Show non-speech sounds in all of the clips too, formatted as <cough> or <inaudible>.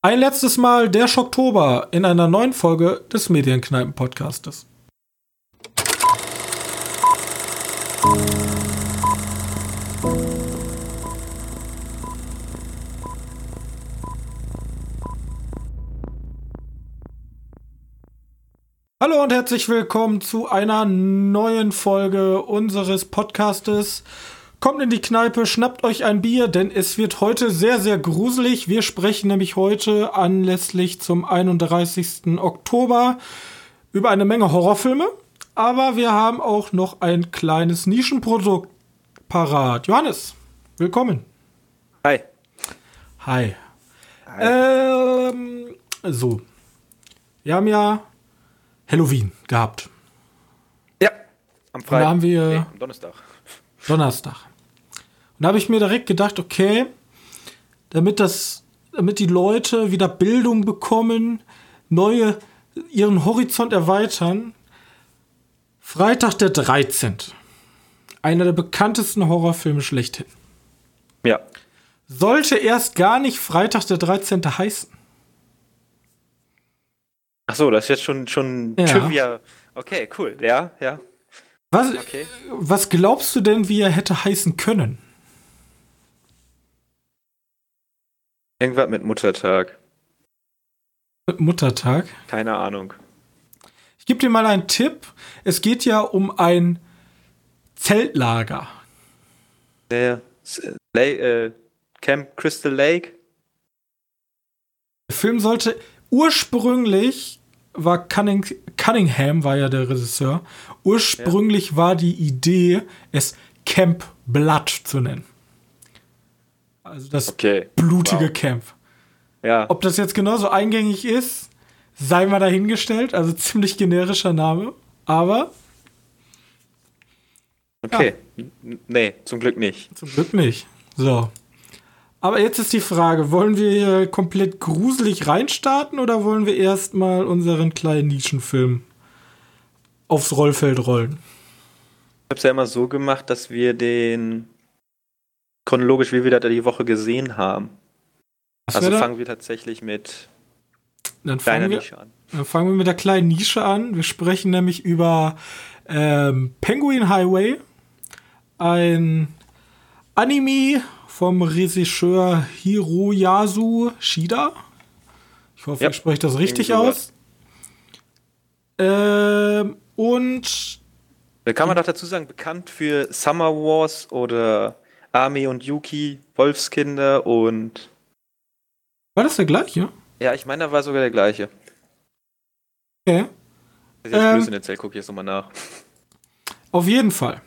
Ein letztes Mal der Schocktober in einer neuen Folge des Medienkneipen-Podcastes. Hallo und herzlich willkommen zu einer neuen Folge unseres Podcastes. Kommt in die Kneipe, schnappt euch ein Bier, denn es wird heute sehr, sehr gruselig. Wir sprechen nämlich heute anlässlich zum 31. Oktober über eine Menge Horrorfilme. Aber wir haben auch noch ein kleines Nischenprodukt parat. Johannes, willkommen. Hi. Hi. Hi. Ähm, so. Wir haben ja Halloween gehabt. Ja, am Freitag. Da haben wir nee, am Donnerstag. Donnerstag. Und da habe ich mir direkt gedacht, okay, damit das, damit die Leute wieder Bildung bekommen, neue, ihren Horizont erweitern. Freitag der 13. Einer der bekanntesten Horrorfilme schlechthin. Ja. Sollte erst gar nicht Freitag der 13. heißen. Ach so, das ist jetzt schon, schon Ja. Trivia. Okay, cool. Ja, ja. Was, Okay. was glaubst du denn, wie er hätte heißen können? Irgendwas mit Muttertag. Muttertag. Keine Ahnung. Ich gebe dir mal einen Tipp. Es geht ja um ein Zeltlager. Der La äh, Camp Crystal Lake. Der Film sollte ursprünglich war Cunning, Cunningham war ja der Regisseur. Ursprünglich war die Idee, es Camp Blood zu nennen. Also das Okay. blutige Wow. Camp. Ja. Ob das jetzt genauso eingängig ist, sei mal dahingestellt. Also ziemlich generischer Name. Aber Okay. N- Nee, zum Glück nicht. Zum Glück nicht. So. Aber jetzt ist die Frage, wollen wir hier komplett gruselig reinstarten oder wollen wir erstmal unseren kleinen Nischenfilm aufs Rollfeld rollen? Ich hab's ja immer so gemacht, dass wir den chronologisch, wie wir das die Woche gesehen haben. Was Also wär da? fangen wir tatsächlich mit dann, fangen wir, Nische an. dann fangen wir mit der kleinen Nische an. Wir sprechen nämlich über ähm, Penguin Highway, ein Anime vom Regisseur Hiroyasu Shida. Ich hoffe, Ja, ich spreche das richtig aus. Ähm, und Da kann man doch dazu sagen, bekannt für Summer Wars oder Ami und Yuki, Wolfskinder und. war das der gleiche? Ja, ich meine, da war sogar der gleiche. Okay. Das ist jetzt Ähm. Blödsinn erzählt, guck ich jetzt nochmal nach. Auf jeden Fall.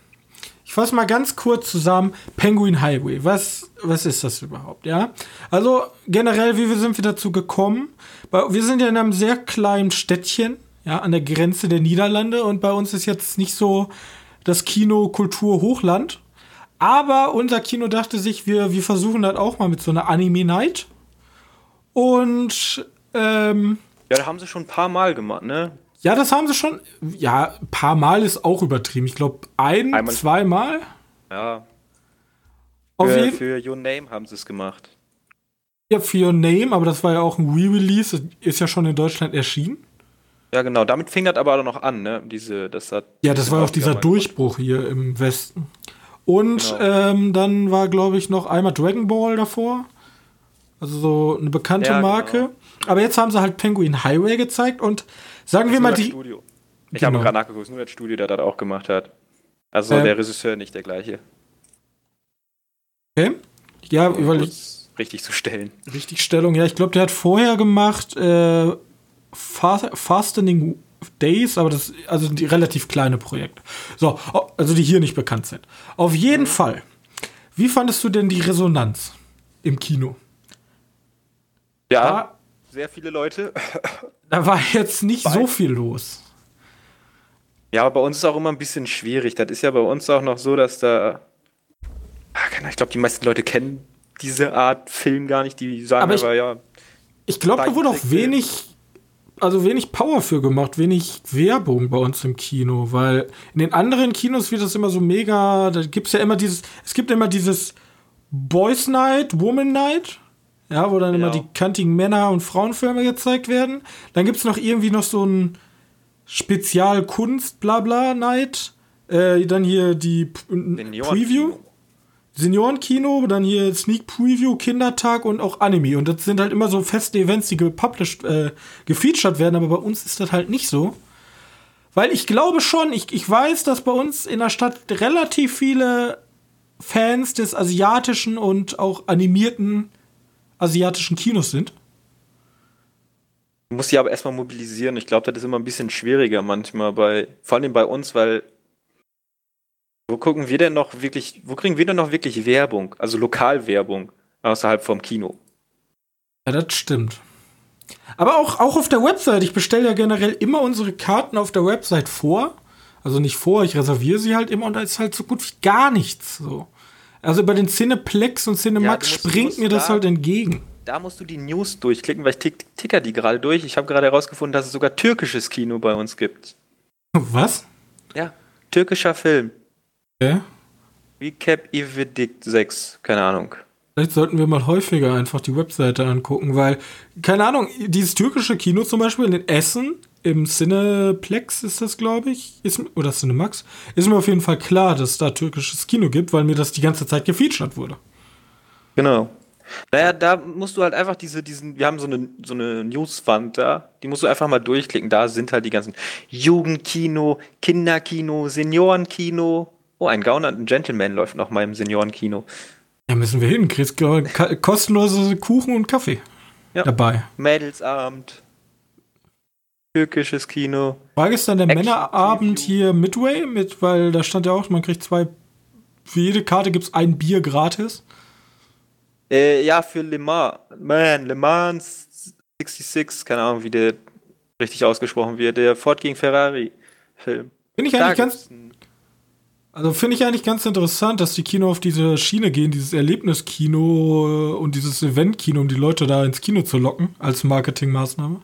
Ich fasse mal ganz kurz zusammen. Penguin Highway. Was, was ist das überhaupt? Ja. Also generell, wie wir sind wir dazu gekommen? Wir sind ja in einem sehr kleinen Städtchen, ja, an der Grenze der Niederlande und bei uns ist jetzt nicht so das Kino Kultur Hochland. Aber unser Kino dachte sich, wir, wir versuchen das auch mal mit so einer Anime Night. Und ähm, Ja, da haben sie schon ein paar Mal gemacht, ne? ja, das haben sie schon. Ja, ein paar Mal ist auch übertrieben. Ich glaube, ein, Einmal. zweimal. Ja. Auf Für, jeden für Your Name haben sie es gemacht. Fall für Your Name, aber das war ja auch ein Re-Release. Ist ja schon in Deutschland erschienen. Ja, genau. Damit fing das aber auch noch an, ne? Diese, das hat. Ja, das war auch dieser Durchbruch hier im Westen. Und Genau. ähm, dann war, glaube ich, noch einmal Dragon Ball davor. Also so eine bekannte Ja, Marke. genau. Aber jetzt haben sie halt Penguin Highway gezeigt und sagen wir Nur mal das die. Studio. Ich Genau. habe gerade nachgeguckt, nur das Studio, das das auch gemacht hat. Also Ähm. der Regisseur nicht der gleiche. Okay. Ja, Um weil ich, richtig zu stellen. richtig Stellung. Ja, ich glaube, der hat vorher gemacht äh, Fa- Fastening Days, aber das also die relativ kleine Projekte. So, oh, also die hier nicht bekannt sind. Auf jeden Fall. Wie fandest du denn die Resonanz im Kino? Ja, Da, sehr viele Leute. da war jetzt nicht Bei- so viel los. Ja, aber bei uns ist auch immer ein bisschen schwierig. Das ist ja bei uns auch noch so, dass da. Ah, keine Ahnung, Ich glaube, die meisten Leute kennen diese Art Film gar nicht. Die sagen Aber aber, ich- ja. Ich glaube, da wurde auch wenig, also wenig Power für gemacht, wenig Werbung bei uns im Kino, weil in den anderen Kinos wird das immer so mega, da gibt es ja immer dieses, es gibt immer dieses Boys Night, Woman Night, ja, wo dann immer Genau. die kantigen Männer- und Frauenfilme gezeigt werden. Dann gibt es noch irgendwie noch so ein Spezialkunst-Blabla-Night. Äh, dann hier die P Preview. Seniorenkino, dann hier Sneak Preview, Kindertag und auch Anime. Und das sind halt immer so feste Events, die gepublished, äh, gefeatured werden, aber bei uns ist das halt nicht so. Weil ich glaube schon, ich, ich weiß, dass bei uns in der Stadt relativ viele Fans des asiatischen und auch animierten asiatischen Kinos sind. Du musst sie aber erstmal mobilisieren. Ich glaube, das ist immer ein bisschen schwieriger manchmal bei, vor allem bei uns, weil wo gucken wir denn noch wirklich, wo kriegen wir denn noch wirklich Werbung? Also Lokalwerbung außerhalb vom Kino. Ja, das stimmt. Aber auch, auch auf der Website. Ich bestelle ja generell immer unsere Karten auf der Website vor. Also nicht vor, ich reserviere sie halt immer und da ist halt so gut wie gar nichts. So. Also bei den Cineplex und Cinemax Ja, springt mir das da- halt entgegen. Da musst du die News durchklicken, weil ich tick, ticker die gerade durch. Ich habe gerade herausgefunden, dass es sogar türkisches Kino bei uns gibt. Was? Ja, türkischer Film. Ja. Recap Evedict 6. Keine Ahnung. Vielleicht sollten wir mal häufiger einfach die Webseite angucken, weil, keine Ahnung, dieses türkische Kino zum Beispiel in Essen, im Cineplex ist das, glaube ich, ist, oder Cinemax, ist mir auf jeden Fall klar, dass es da türkisches Kino gibt, weil mir das die ganze Zeit gefeatured wurde. Genau. Naja, da musst du halt einfach diese, diesen, wir haben so eine, so eine Newswand da, die musst du einfach mal durchklicken. Da sind halt die ganzen Jugendkino, Kinderkino, Seniorenkino. Oh, ein Gauner und ein Gentleman läuft noch mal im Seniorenkino. Ja, müssen wir hin. Kriegst kostenlose Kuchen und Kaffee Ja. dabei. Mädelsabend, türkisches Kino. Ist dann der Action Männerabend hier Midway mit, weil da stand ja auch, man kriegt zwei, für jede Karte gibt es ein Bier gratis. Äh, ja, für Le Mans. Man, Le Mans 66, keine Ahnung, wie der richtig ausgesprochen wird. Der Ford gegen Ferrari-Film. Finde ich Da eigentlich ganz, also finde ich eigentlich ganz interessant, dass die Kino auf diese Schiene gehen, dieses Erlebniskino äh, und dieses Eventkino, um die Leute da ins Kino zu locken, als Marketingmaßnahme.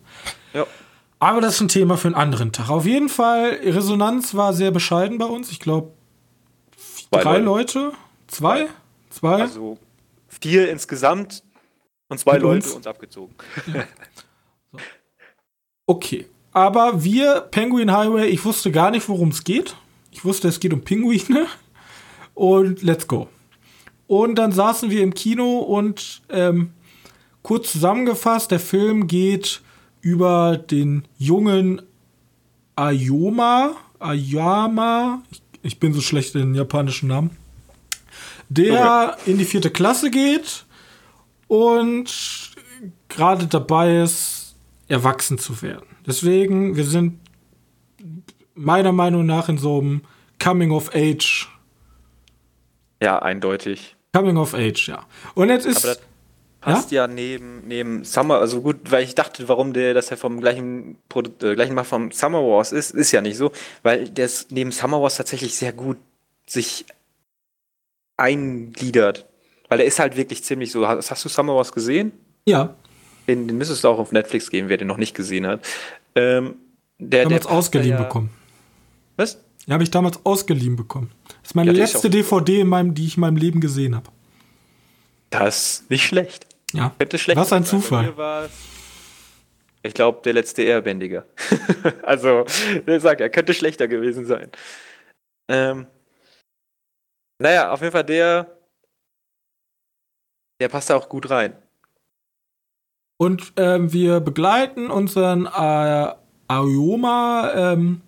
Ja. Aber das ist ein Thema für einen anderen Tag. Auf jeden Fall, Resonanz war sehr bescheiden bei uns. Ich glaube, drei Leute. Zwei? Zwei? Also vier insgesamt und zwei Mit Leute uns? uns abgezogen. <laughs> Okay. Aber wir, Penguin Highway, ich wusste gar nicht, worum es geht. Ich wusste, es geht um Pinguine. Und let's go. Und dann saßen wir im Kino und ähm, kurz zusammengefasst, der Film geht über den jungen Ayoma, Ayama, ich, ich bin so schlecht in japanischen Namen, der in die vierte Klasse geht und gerade dabei ist, erwachsen zu werden. Deswegen, wir sind meiner Meinung nach in so einem Coming of Age. Ja, eindeutig. Coming of Age, ja. Und jetzt ist. Aber das passt ja, neben, neben Summer, also gut, weil ich dachte, warum der, dass er vom gleichen Produkt, äh, gleichen Macher vom Summer Wars ist, ist ja nicht so, weil der ist neben Summer Wars tatsächlich sehr gut sich eingliedert. Weil er ist halt wirklich ziemlich so. Hast, hast du Summer Wars gesehen? ja, Den, den müsstest du auch auf Netflix geben, wer den noch nicht gesehen hat. Ähm, der, der passt ausgeliehen ja, bekommen. Was? Ja, habe ich damals ausgeliehen bekommen. Das ist meine Ja, letzte DVD, in meinem, die ich in meinem Leben gesehen habe. Das ist nicht schlecht. Ja. Könnte schlecht Was ein sein. Zufall. Ich glaube, der letzte Airbändiger. <laughs> also, der sagt, er könnte schlechter gewesen sein. Ähm, naja, auf jeden Fall der. Der passt da auch gut rein. Und ähm, wir begleiten unseren äh, Aoyoma ähm,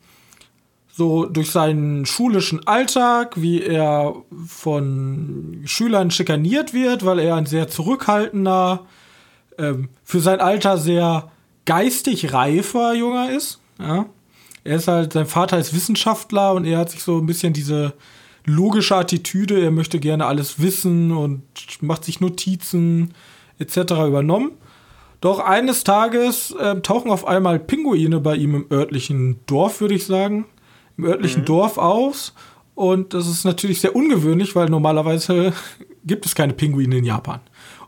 so durch seinen schulischen Alltag, wie er von Schülern schikaniert wird, weil er ein sehr zurückhaltender, ähm, für sein Alter sehr geistig reifer Junger ist. Ja. Er ist halt, sein Vater ist Wissenschaftler und er hat sich so ein bisschen diese logische Attitüde, er möchte gerne alles wissen und macht sich Notizen etc. übernommen. Doch eines Tages äh, tauchen auf einmal Pinguine bei ihm im örtlichen Dorf, würde ich sagen, im örtlichen Dorf aus. Und das ist natürlich sehr ungewöhnlich, weil normalerweise <laughs> gibt es keine Pinguine in Japan.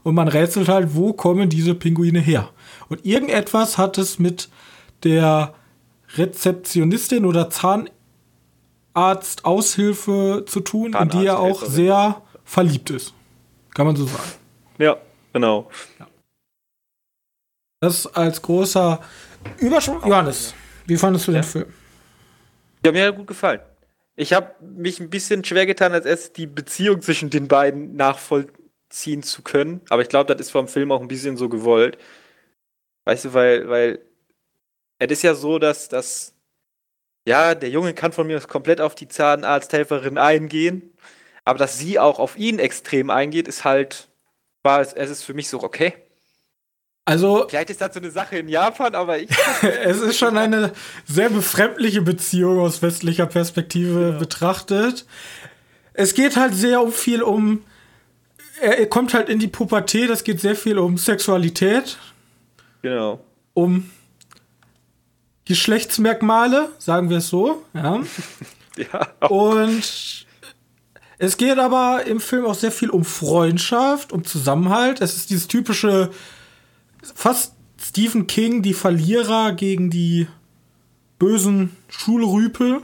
Und man rätselt halt, wo kommen diese Pinguine her? Und irgendetwas hat es mit der Rezeptionistin oder Zahnarztaushilfe zu tun, in die er auch sehr verliebt ist. Kann man so sagen. Ja, genau. Das als großer Überschwung. Johannes, wie fandest du Ja. den Film? Ja, mir hat gut gefallen. Ich habe mich ein bisschen schwer getan, als erst die Beziehung zwischen den beiden nachvollziehen zu können. Aber ich glaube, das ist vom Film auch ein bisschen so gewollt. Weißt du, weil, weil es ist ja so, dass, dass ja, der Junge kann von mir komplett auf die Zahnarzthelferin eingehen. Aber dass sie auch auf ihn extrem eingeht, ist halt, war es, es ist für mich so, okay. Also, Vielleicht ist das so eine Sache in Japan, aber ich. <laughs> es ist schon eine sehr befremdliche Beziehung aus westlicher Perspektive betrachtet. Es geht halt sehr um viel um. Er, er kommt halt in die Pubertät, es geht sehr viel um Sexualität, genau. um Geschlechtsmerkmale, sagen wir es so, ja. <laughs> Ja. Und es geht aber im Film auch sehr viel um Freundschaft, um Zusammenhalt. Es ist dieses typische, fast Stephen King, die Verlierer gegen die bösen Schulrüpel.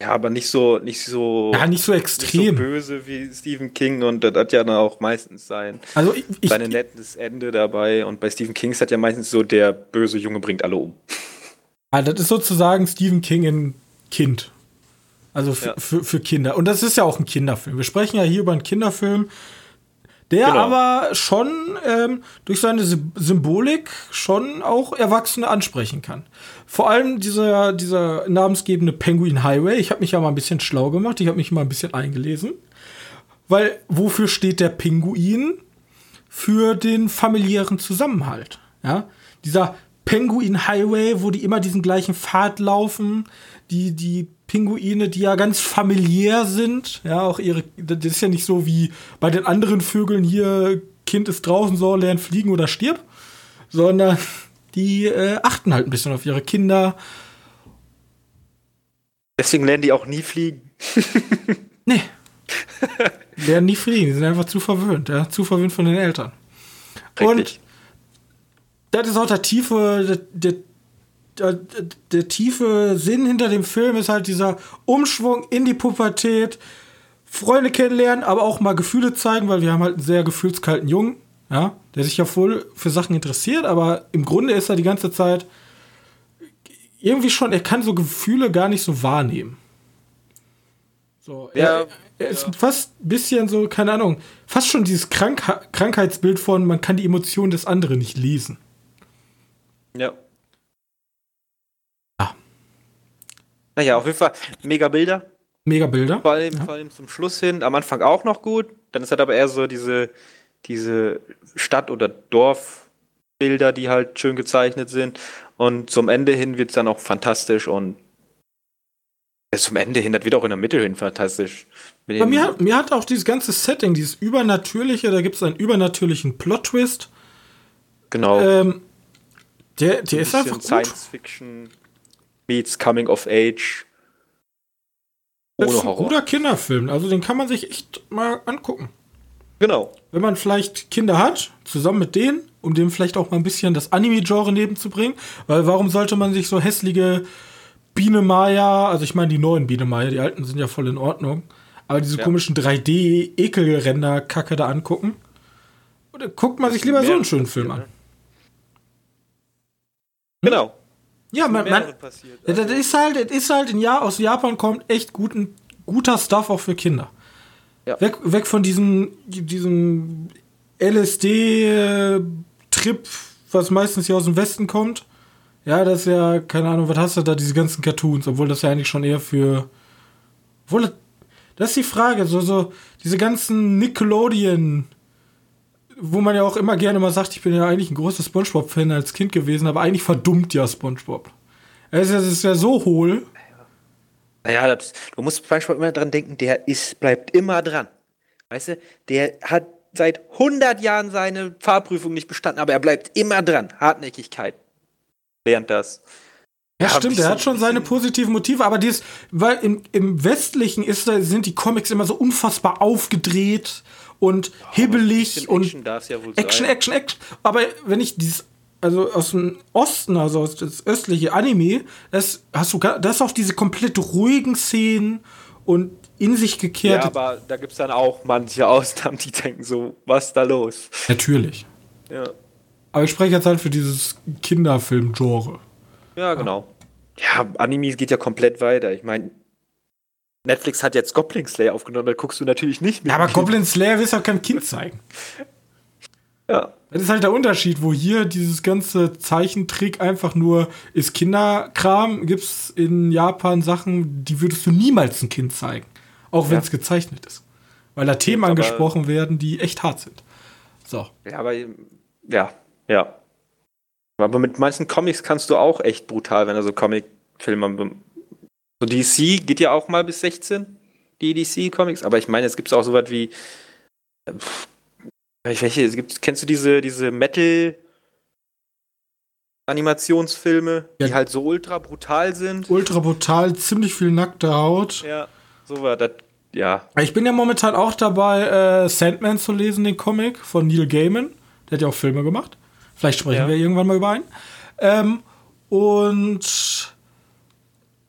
Ja, aber nicht so, nicht so. Ja, nicht so nicht so extrem. böse wie Stephen King und das hat ja dann auch meistens sein, also ich, ich, nettes Ende dabei und bei Stephen King ist das ja meistens so, der böse Junge bringt alle um. ah, das ist sozusagen Stephen King in Kind. Also Ja. für, für Kinder. Und das ist ja auch ein Kinderfilm. Wir sprechen ja hier über einen Kinderfilm, der Genau. aber schon ähm, durch seine Sy- Symbolik schon auch Erwachsene ansprechen kann. Vor allem dieser, dieser namensgebende Penguin Highway. Ich habe mich ja mal ein bisschen schlau gemacht. Ich habe mich mal ein bisschen eingelesen. Weil wofür steht der Pinguin? Für den familiären Zusammenhalt. Ja? Dieser Penguin Highway, wo die immer diesen gleichen Pfad laufen. Die, die Pinguine, die ja ganz familiär sind. Ja, auch ihre, das ist ja nicht so wie bei den anderen Vögeln hier, Kind ist draußen, so, lernt fliegen oder stirb. Sondern die äh, achten halt ein bisschen auf ihre Kinder. Deswegen lernen die auch nie fliegen. <laughs> Nee. Lernen nie fliegen, die sind einfach zu verwöhnt, ja, zu verwöhnt von den Eltern. Und Richtig. das ist auch der tiefe, der, der, der, der tiefe Sinn hinter dem Film ist halt dieser Umschwung in die Pubertät, Freunde kennenlernen, aber auch mal Gefühle zeigen, weil wir haben halt einen sehr gefühlskalten Jungen, ja, der sich ja voll für Sachen interessiert, aber im Grunde ist er die ganze Zeit irgendwie schon, er kann so Gefühle gar nicht so wahrnehmen. So, Ja, er, ist fast ein bisschen so, keine Ahnung, fast schon dieses Krank Krankheitsbild von, man kann die Emotionen des anderen nicht lesen. Ja. Ah. Naja, auf jeden Fall mega Bilder. Mega Bilder. Vor allem, vor allem zum Schluss hin. Am Anfang auch noch gut. Dann ist halt aber eher so diese, diese Stadt- oder Dorfbilder, die halt schön gezeichnet sind. Und zum Ende hin wird es dann auch fantastisch und ja, zum Ende hin, das wird auch in der Mitte hin fantastisch. Bei mir, hat- mir hat auch dieses ganze Setting, dieses Übernatürliche, da gibt es einen übernatürlichen Plot-Twist. genau. Ähm, der, der ist einfach gut. Science Fiction meets Coming of Age. Das Ohne ist ein Horror. guter Kinderfilm. Also den kann man sich echt mal angucken. Genau. Wenn man vielleicht Kinder hat, zusammen mit denen, um dem vielleicht auch mal ein bisschen das Anime-Genre nebenzubringen. Weil warum sollte man sich so hässliche Biene Maya, also ich meine die neuen Biene Maya, die alten sind ja voll in Ordnung, aber diese Ja. komischen 3D-Ekelränder-Kacke da angucken? Oder guckt man sich lieber so einen schönen Film an. Genau. Ja, man, man, passiert. Ja, das ist halt, das ist halt in ja aus Japan kommt echt guten, guter Stuff auch für Kinder. Ja. Weg, weg von diesem, diesem LSD-Trip, was meistens hier aus dem Westen kommt. Ja, das ist ja, keine Ahnung, was hast du da, diese ganzen Cartoons, obwohl das ja eigentlich schon eher für. Obwohl, das- das ist die Frage, so, so, diese ganzen Nickelodeon, wo man ja auch immer gerne mal sagt, ich bin ja eigentlich ein großer Spongebob-Fan als Kind gewesen, aber eigentlich verdummt ja Spongebob. Es ist, es ist ja so hohl. Naja, das, du musst manchmal immer dran denken, der ist, bleibt immer dran. Weißt du, der hat seit 100 Jahren seine Fahrprüfung nicht bestanden, aber er bleibt immer dran. Hartnäckigkeit. Lernt das. Ja, Ja, stimmt, er hat schon seine positiven Motive, aber dies, weil im, im Westlichen ist, sind die Comics immer so unfassbar aufgedreht und hibbelig Bisschen und Action ja Action. Action, Action. Aber wenn ich dieses, also aus dem Osten, also aus das östliche Anime, das hast du, das auch diese komplett ruhigen Szenen und in sich Ja, gekehrt. aber da gibt es dann auch manche Ausnahmen, die denken so, was ist da los? Natürlich. Ja. Aber ich spreche jetzt halt für dieses Kinderfilm-Genre. Ja, genau. Ja, Anime geht ja komplett weiter. Ich meine, Netflix hat jetzt Goblin Slayer aufgenommen, da guckst du natürlich nicht mehr. Ja, aber Goblin Slayer willst du auch kein Kind zeigen. Ja. Das ist halt der Unterschied, wo hier dieses ganze Zeichentrick einfach nur ist Kinderkram, gibt es in Japan Sachen, die würdest du niemals ein Kind zeigen. Auch wenn es ja. gezeichnet ist. Weil da Themen angesprochen werden, die echt hart sind. So. Ja, aber ja, ja. Aber mit meisten Comics kannst du auch echt brutal, wenn er so Comic-Filme. So DC geht ja auch mal bis 16, die DC-Comics, aber ich meine, es gibt auch so was wie. Welche, es gibt, kennst du diese, diese Metal- Animationsfilme, ja. die halt so ultra brutal sind. Ultra brutal, ziemlich viel nackte Haut. Ja, so war das, ja. Ich bin ja momentan auch dabei, äh, Sandman zu lesen, den Comic von Neil Gaiman. Der hat ja auch Filme gemacht. Vielleicht sprechen ja. wir irgendwann mal über einen. Ähm, und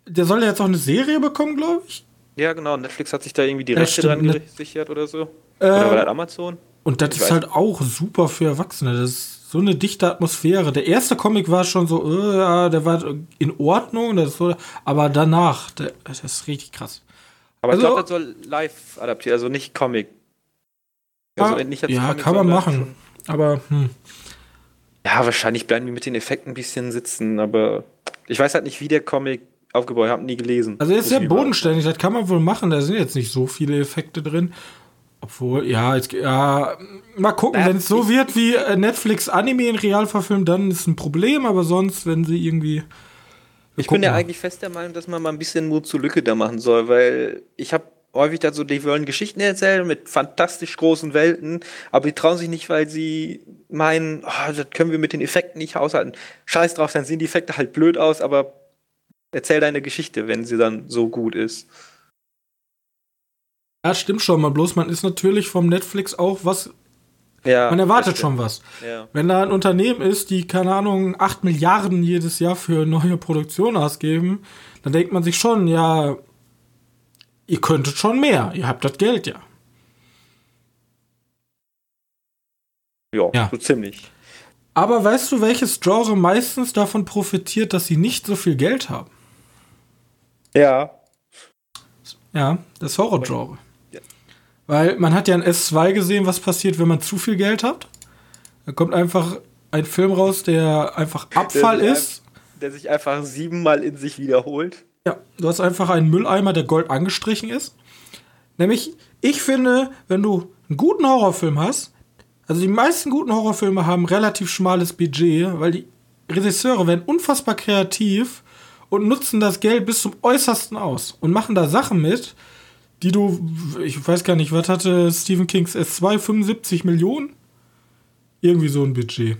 der soll ja jetzt auch eine Serie bekommen, glaube ich. Ja, genau. Netflix hat sich da irgendwie die Rechte dran gesichert oder so. Äh, oder war das Amazon? Und das ich ist halt auch super für Erwachsene. Das ist so eine dichte Atmosphäre. Der erste Comic war schon so, äh, der war in Ordnung, das so, aber danach, der, das ist richtig krass. Aber also, ich glaube, das soll live adaptiert, also nicht Comic. Also nicht ja, Comic, kann man machen. Aber, hm. Ja, wahrscheinlich bleiben die mit den Effekten ein bisschen sitzen, aber ich weiß halt nicht, wie der Comic aufgebaut, ich habe nie gelesen. Also ist sehr bodenständig, das kann man wohl machen, da sind jetzt nicht so viele Effekte drin. Obwohl, ja, jetzt, ja, mal gucken, wenn es so wird wie äh, Netflix Anime in Real verfilmt, dann ist ein Problem, aber sonst, wenn sie irgendwie. Ich bin ja mal. eigentlich fest der Meinung, dass man mal ein bisschen Mut zur Lücke da machen soll, weil ich habe häufig dazu, die wollen Geschichten erzählen mit fantastisch großen Welten, aber die trauen sich nicht, weil sie meinen, oh, das können wir mit den Effekten nicht haushalten. Scheiß drauf, dann sehen die Effekte halt blöd aus, aber erzähl deine Geschichte, wenn sie dann so gut ist. Ja, stimmt schon mal. Bloß man ist natürlich vom Netflix auch was. Ja, man erwartet schon was. Ja. Wenn da ein Unternehmen ist, die, keine Ahnung, 8 Milliarden jedes Jahr für neue Produktion ausgeben, dann denkt man sich schon, ja, ihr könntet schon mehr. Ihr habt das Geld ja. Ja, ja. so ziemlich. Aber weißt du, welches Genre meistens davon profitiert, dass sie nicht so viel Geld haben? Ja. Ja, das Horror-Genre. Ja. Weil man hat ja in S2 gesehen, was passiert, wenn man zu viel Geld hat. Da kommt einfach ein Film raus, der einfach Abfall der ist. Ein, der sich einfach siebenmal in sich wiederholt. Ja, du hast einfach einen Mülleimer, der gold angestrichen ist. Nämlich, ich finde, wenn du einen guten Horrorfilm hast, also die meisten guten Horrorfilme haben relativ schmales Budget, weil die Regisseure werden unfassbar kreativ und nutzen das Geld bis zum Äußersten aus und machen da Sachen mit, die du, ich weiß gar nicht, was hatte Stephen Kings S2, 75 Millionen? Irgendwie so ein Budget.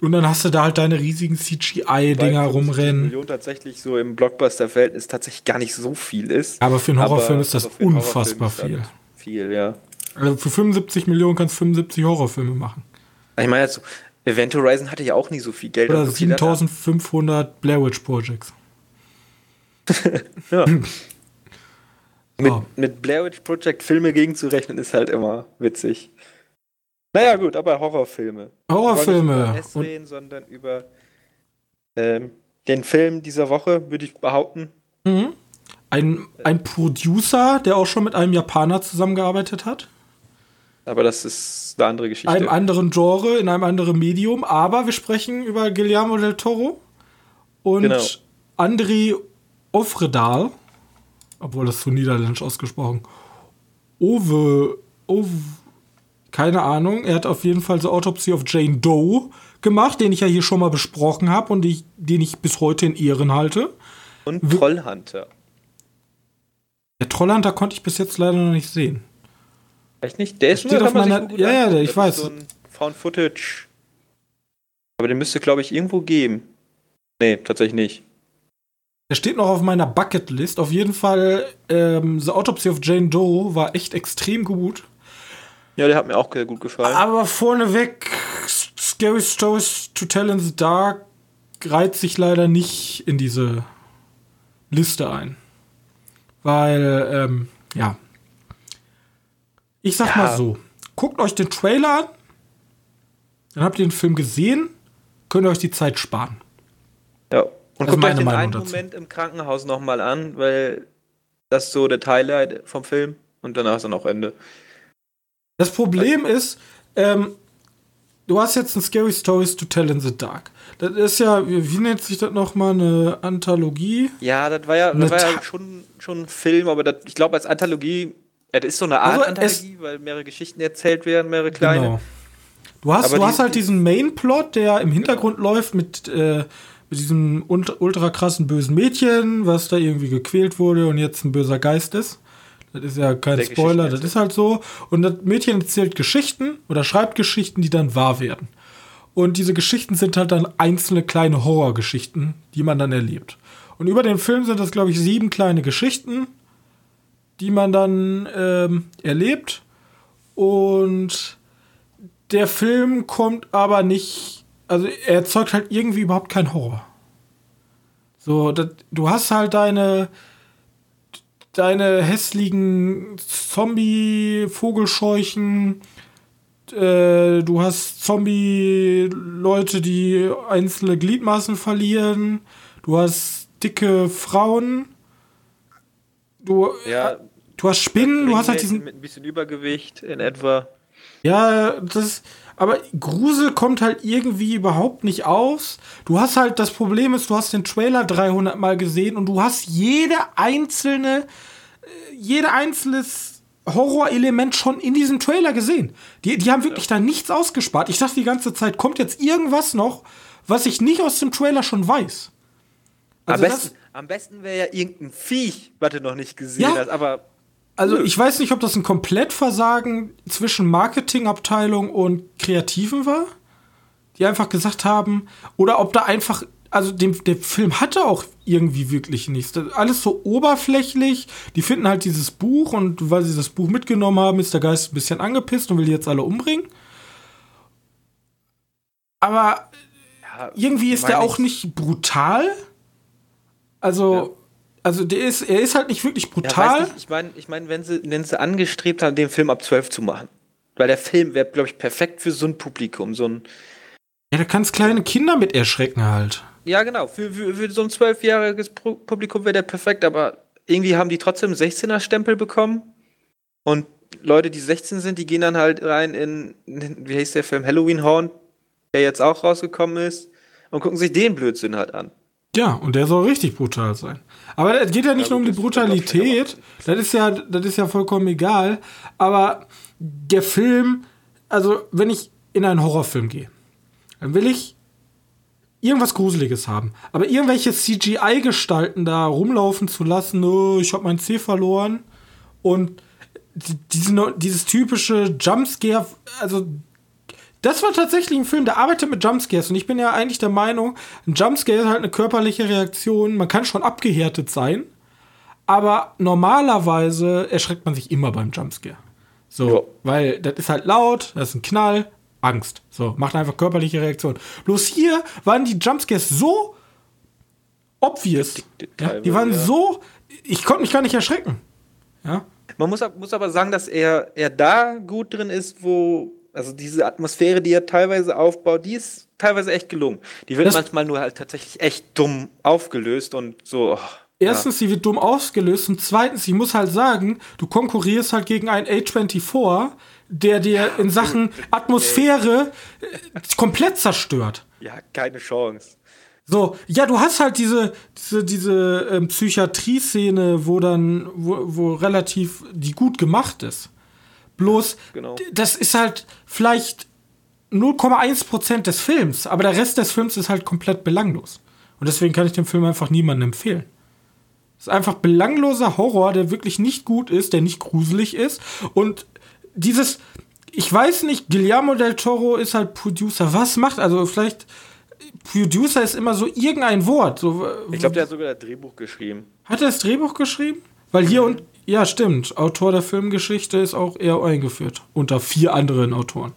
Und dann hast du da halt deine riesigen CGI-Dinger rumrennen. Millionen tatsächlich so im Blockbuster-Verhältnis tatsächlich gar nicht so viel ist. Aber für einen Horrorfilm ist das unfassbar viel. Viel, ja. Also für 75 Millionen kannst du 75 Horrorfilme machen. Ich meine jetzt, Event Horizon hatte ja auch nie so viel Geld. Oder 7500 Blair Witch Projects. <laughs> ja. <laughs> mit, oh. mit Blair Witch Project Filme gegenzurechnen ist halt immer witzig. Naja, gut, aber Horrorfilme. Horrorfilme. Nicht über reden, sondern über ähm, den Film dieser Woche, würde ich behaupten. Mhm. Ein, ein Producer, der auch schon mit einem Japaner zusammengearbeitet hat. Aber das ist eine andere Geschichte. Einem anderen Genre, in einem anderen Medium. Aber wir sprechen über Guillermo del Toro und genau. Andri Ofredal. Obwohl das zu niederländisch ausgesprochen. Ove. Ove keine Ahnung. Er hat auf jeden Fall so Autopsy of Jane Doe gemacht, den ich ja hier schon mal besprochen habe und ich, den ich bis heute in Ehren halte. Und Trollhunter. Der Trollhunter konnte ich bis jetzt leider noch nicht sehen. Echt nicht? Der ist steht auf meiner. Ja, ja, der, ich weiß. so ein Found Footage. Aber den müsste, glaube ich, irgendwo geben. Nee, tatsächlich nicht. Der steht noch auf meiner Bucketlist. Auf jeden Fall, ähm, The Autopsy of Jane Doe war echt extrem gut. Ja, der hat mir auch sehr gut gefallen. Aber vorneweg, Scary Stories to Tell in the Dark reiht sich leider nicht in diese Liste ein. Weil, ähm, ja, ich sag ja. mal so, guckt euch den Trailer an. dann habt ihr den Film gesehen, könnt ihr euch die Zeit sparen. Ja. Und guckt euch den Meinung einen dazu. Moment im Krankenhaus nochmal an, weil das ist so der Highlight vom Film und danach ist dann auch Ende. Das Problem ist, ähm, du hast jetzt ein Scary Stories to Tell in the Dark. Das ist ja, wie, wie nennt sich das nochmal, eine Anthologie? Ja, das war ja, das war ja schon, schon ein Film, aber das, ich glaube als Anthologie, ja, das ist so eine Art Also Anthologie, weil mehrere Geschichten erzählt werden, mehrere kleine. Genau. Du hast, Aber du die- hast halt diesen Main-Plot, der im Hintergrund läuft mit, äh, mit diesem ultra, krassen bösen Mädchen, was da irgendwie gequält wurde und jetzt ein böser Geist ist. Das ist ja kein Der Spoiler, das ist halt so. Und das Mädchen erzählt Geschichten oder schreibt Geschichten, die dann wahr werden. Und diese Geschichten sind halt dann einzelne kleine Horrorgeschichten, die man dann erlebt. Und über den Film sind das, glaube ich, sieben kleine Geschichten, die man dann ähm, erlebt. Und der Film kommt aber nicht, also er erzeugt halt irgendwie überhaupt keinen Horror. So, das, du hast halt deine deine hässlichen Zombie-Vogelscheuchen, äh, du hast Zombie-Leute, die einzelne Gliedmaßen verlieren, du hast dicke Frauen, du, Ja, du hast Spinnen, du hast halt diesen mit ein bisschen Übergewicht in etwa. Ja, das. Aber Grusel kommt halt irgendwie überhaupt nicht aus. Du hast halt, das Problem ist, du hast den Trailer 300 Mal gesehen und du hast jede einzelne, äh, jede einzelnes Horrorelement schon in diesem Trailer gesehen. Die, die haben wirklich da nichts ausgespart. Ich dachte die ganze Zeit, kommt jetzt irgendwas noch, was ich nicht aus dem Trailer schon weiß. Also am besten, am besten wäre ja irgendein Viech, was du noch nicht gesehen Ja. hast, aber Also ich weiß nicht, ob das ein Komplettversagen zwischen Marketingabteilung und Kreativen war, die einfach gesagt haben, oder ob da einfach, also dem, der Film hatte auch irgendwie wirklich nichts. Alles so oberflächlich. Die finden halt dieses Buch und weil sie das Buch mitgenommen haben, ist der Geist ein bisschen angepisst und will die jetzt alle umbringen. Aber ja, irgendwie ist der auch ich- nicht brutal. Also, also der ist, er ist halt nicht wirklich Ja, brutal. weiß nicht, ich meine, ich mein, wenn, sie, wenn sie angestrebt haben, den Film ab 12 zu machen. Weil der Film wäre, glaube ich, perfekt für so ein Publikum. So ein, Ja, da kannst kleine Kinder mit erschrecken halt. ja, genau, für, für, für so ein zwölfjähriges Publikum wäre der perfekt, aber irgendwie haben die trotzdem 16er-Stempel bekommen. Und Leute, die 16 sind, die gehen dann halt rein in, in wie heißt der Film, Halloween Horn, der jetzt auch rausgekommen ist, und gucken sich den Blödsinn halt an. Ja, und der soll richtig brutal sein. Aber es geht ja nicht Ja, nur um die Brutalität. Das ist ja, das ist ja vollkommen egal. Aber der Film, also wenn ich in einen Horrorfilm gehe, dann will ich irgendwas Gruseliges haben. Aber irgendwelche CGI-Gestalten da rumlaufen zu lassen, oh, ich habe mein C verloren und die- diesen, dieses typische Jumpscare, also das war tatsächlich ein Film, der arbeitet mit Jumpscares. Und ich bin ja eigentlich der Meinung, ein Jumpscare ist halt eine körperliche Reaktion. Man kann schon abgehärtet sein. Aber normalerweise erschreckt man sich immer beim Jumpscare. So, Ja. weil das ist halt laut, das ist ein Knall, Angst. So, macht einfach körperliche Reaktion. Bloß hier waren die Jumpscares so obvious. Die- die- Ja, die waren ja. so, ich konnte mich gar nicht erschrecken. Ja, Man muss, muss aber sagen, dass er, er da gut drin ist, wo, also diese Atmosphäre, die er teilweise aufbaut, die ist teilweise echt gelungen. Die wird Das- manchmal nur halt tatsächlich echt dumm aufgelöst und so. oh, Erstens, sie wird dumm ausgelöst und zweitens, ich muss halt sagen, du konkurrierst halt gegen einen A24, der dir in Sachen Atmosphäre äh, komplett zerstört. Ja, ja, keine Chance. So, ja, du hast halt diese, diese, diese ähm, Psychiatrie-Szene, wo dann, wo, wo relativ die gut gemacht ist. Bloß, Genau. das ist halt vielleicht 0,1% des Films, aber der Rest des Films ist halt komplett belanglos. Und deswegen kann ich den Film einfach niemandem empfehlen. Es ist einfach belangloser Horror, der wirklich nicht gut ist, der nicht gruselig ist. Und dieses, ich weiß nicht, Guillermo del Toro ist halt Producer. Was macht, also vielleicht, Producer ist immer so irgendein Wort. So, Ich glaube, der hat sogar das Drehbuch geschrieben. hat er das Drehbuch geschrieben? Weil hier und, ja, stimmt, Autor der Filmgeschichte ist auch eher eingeführt. Unter vier anderen Autoren.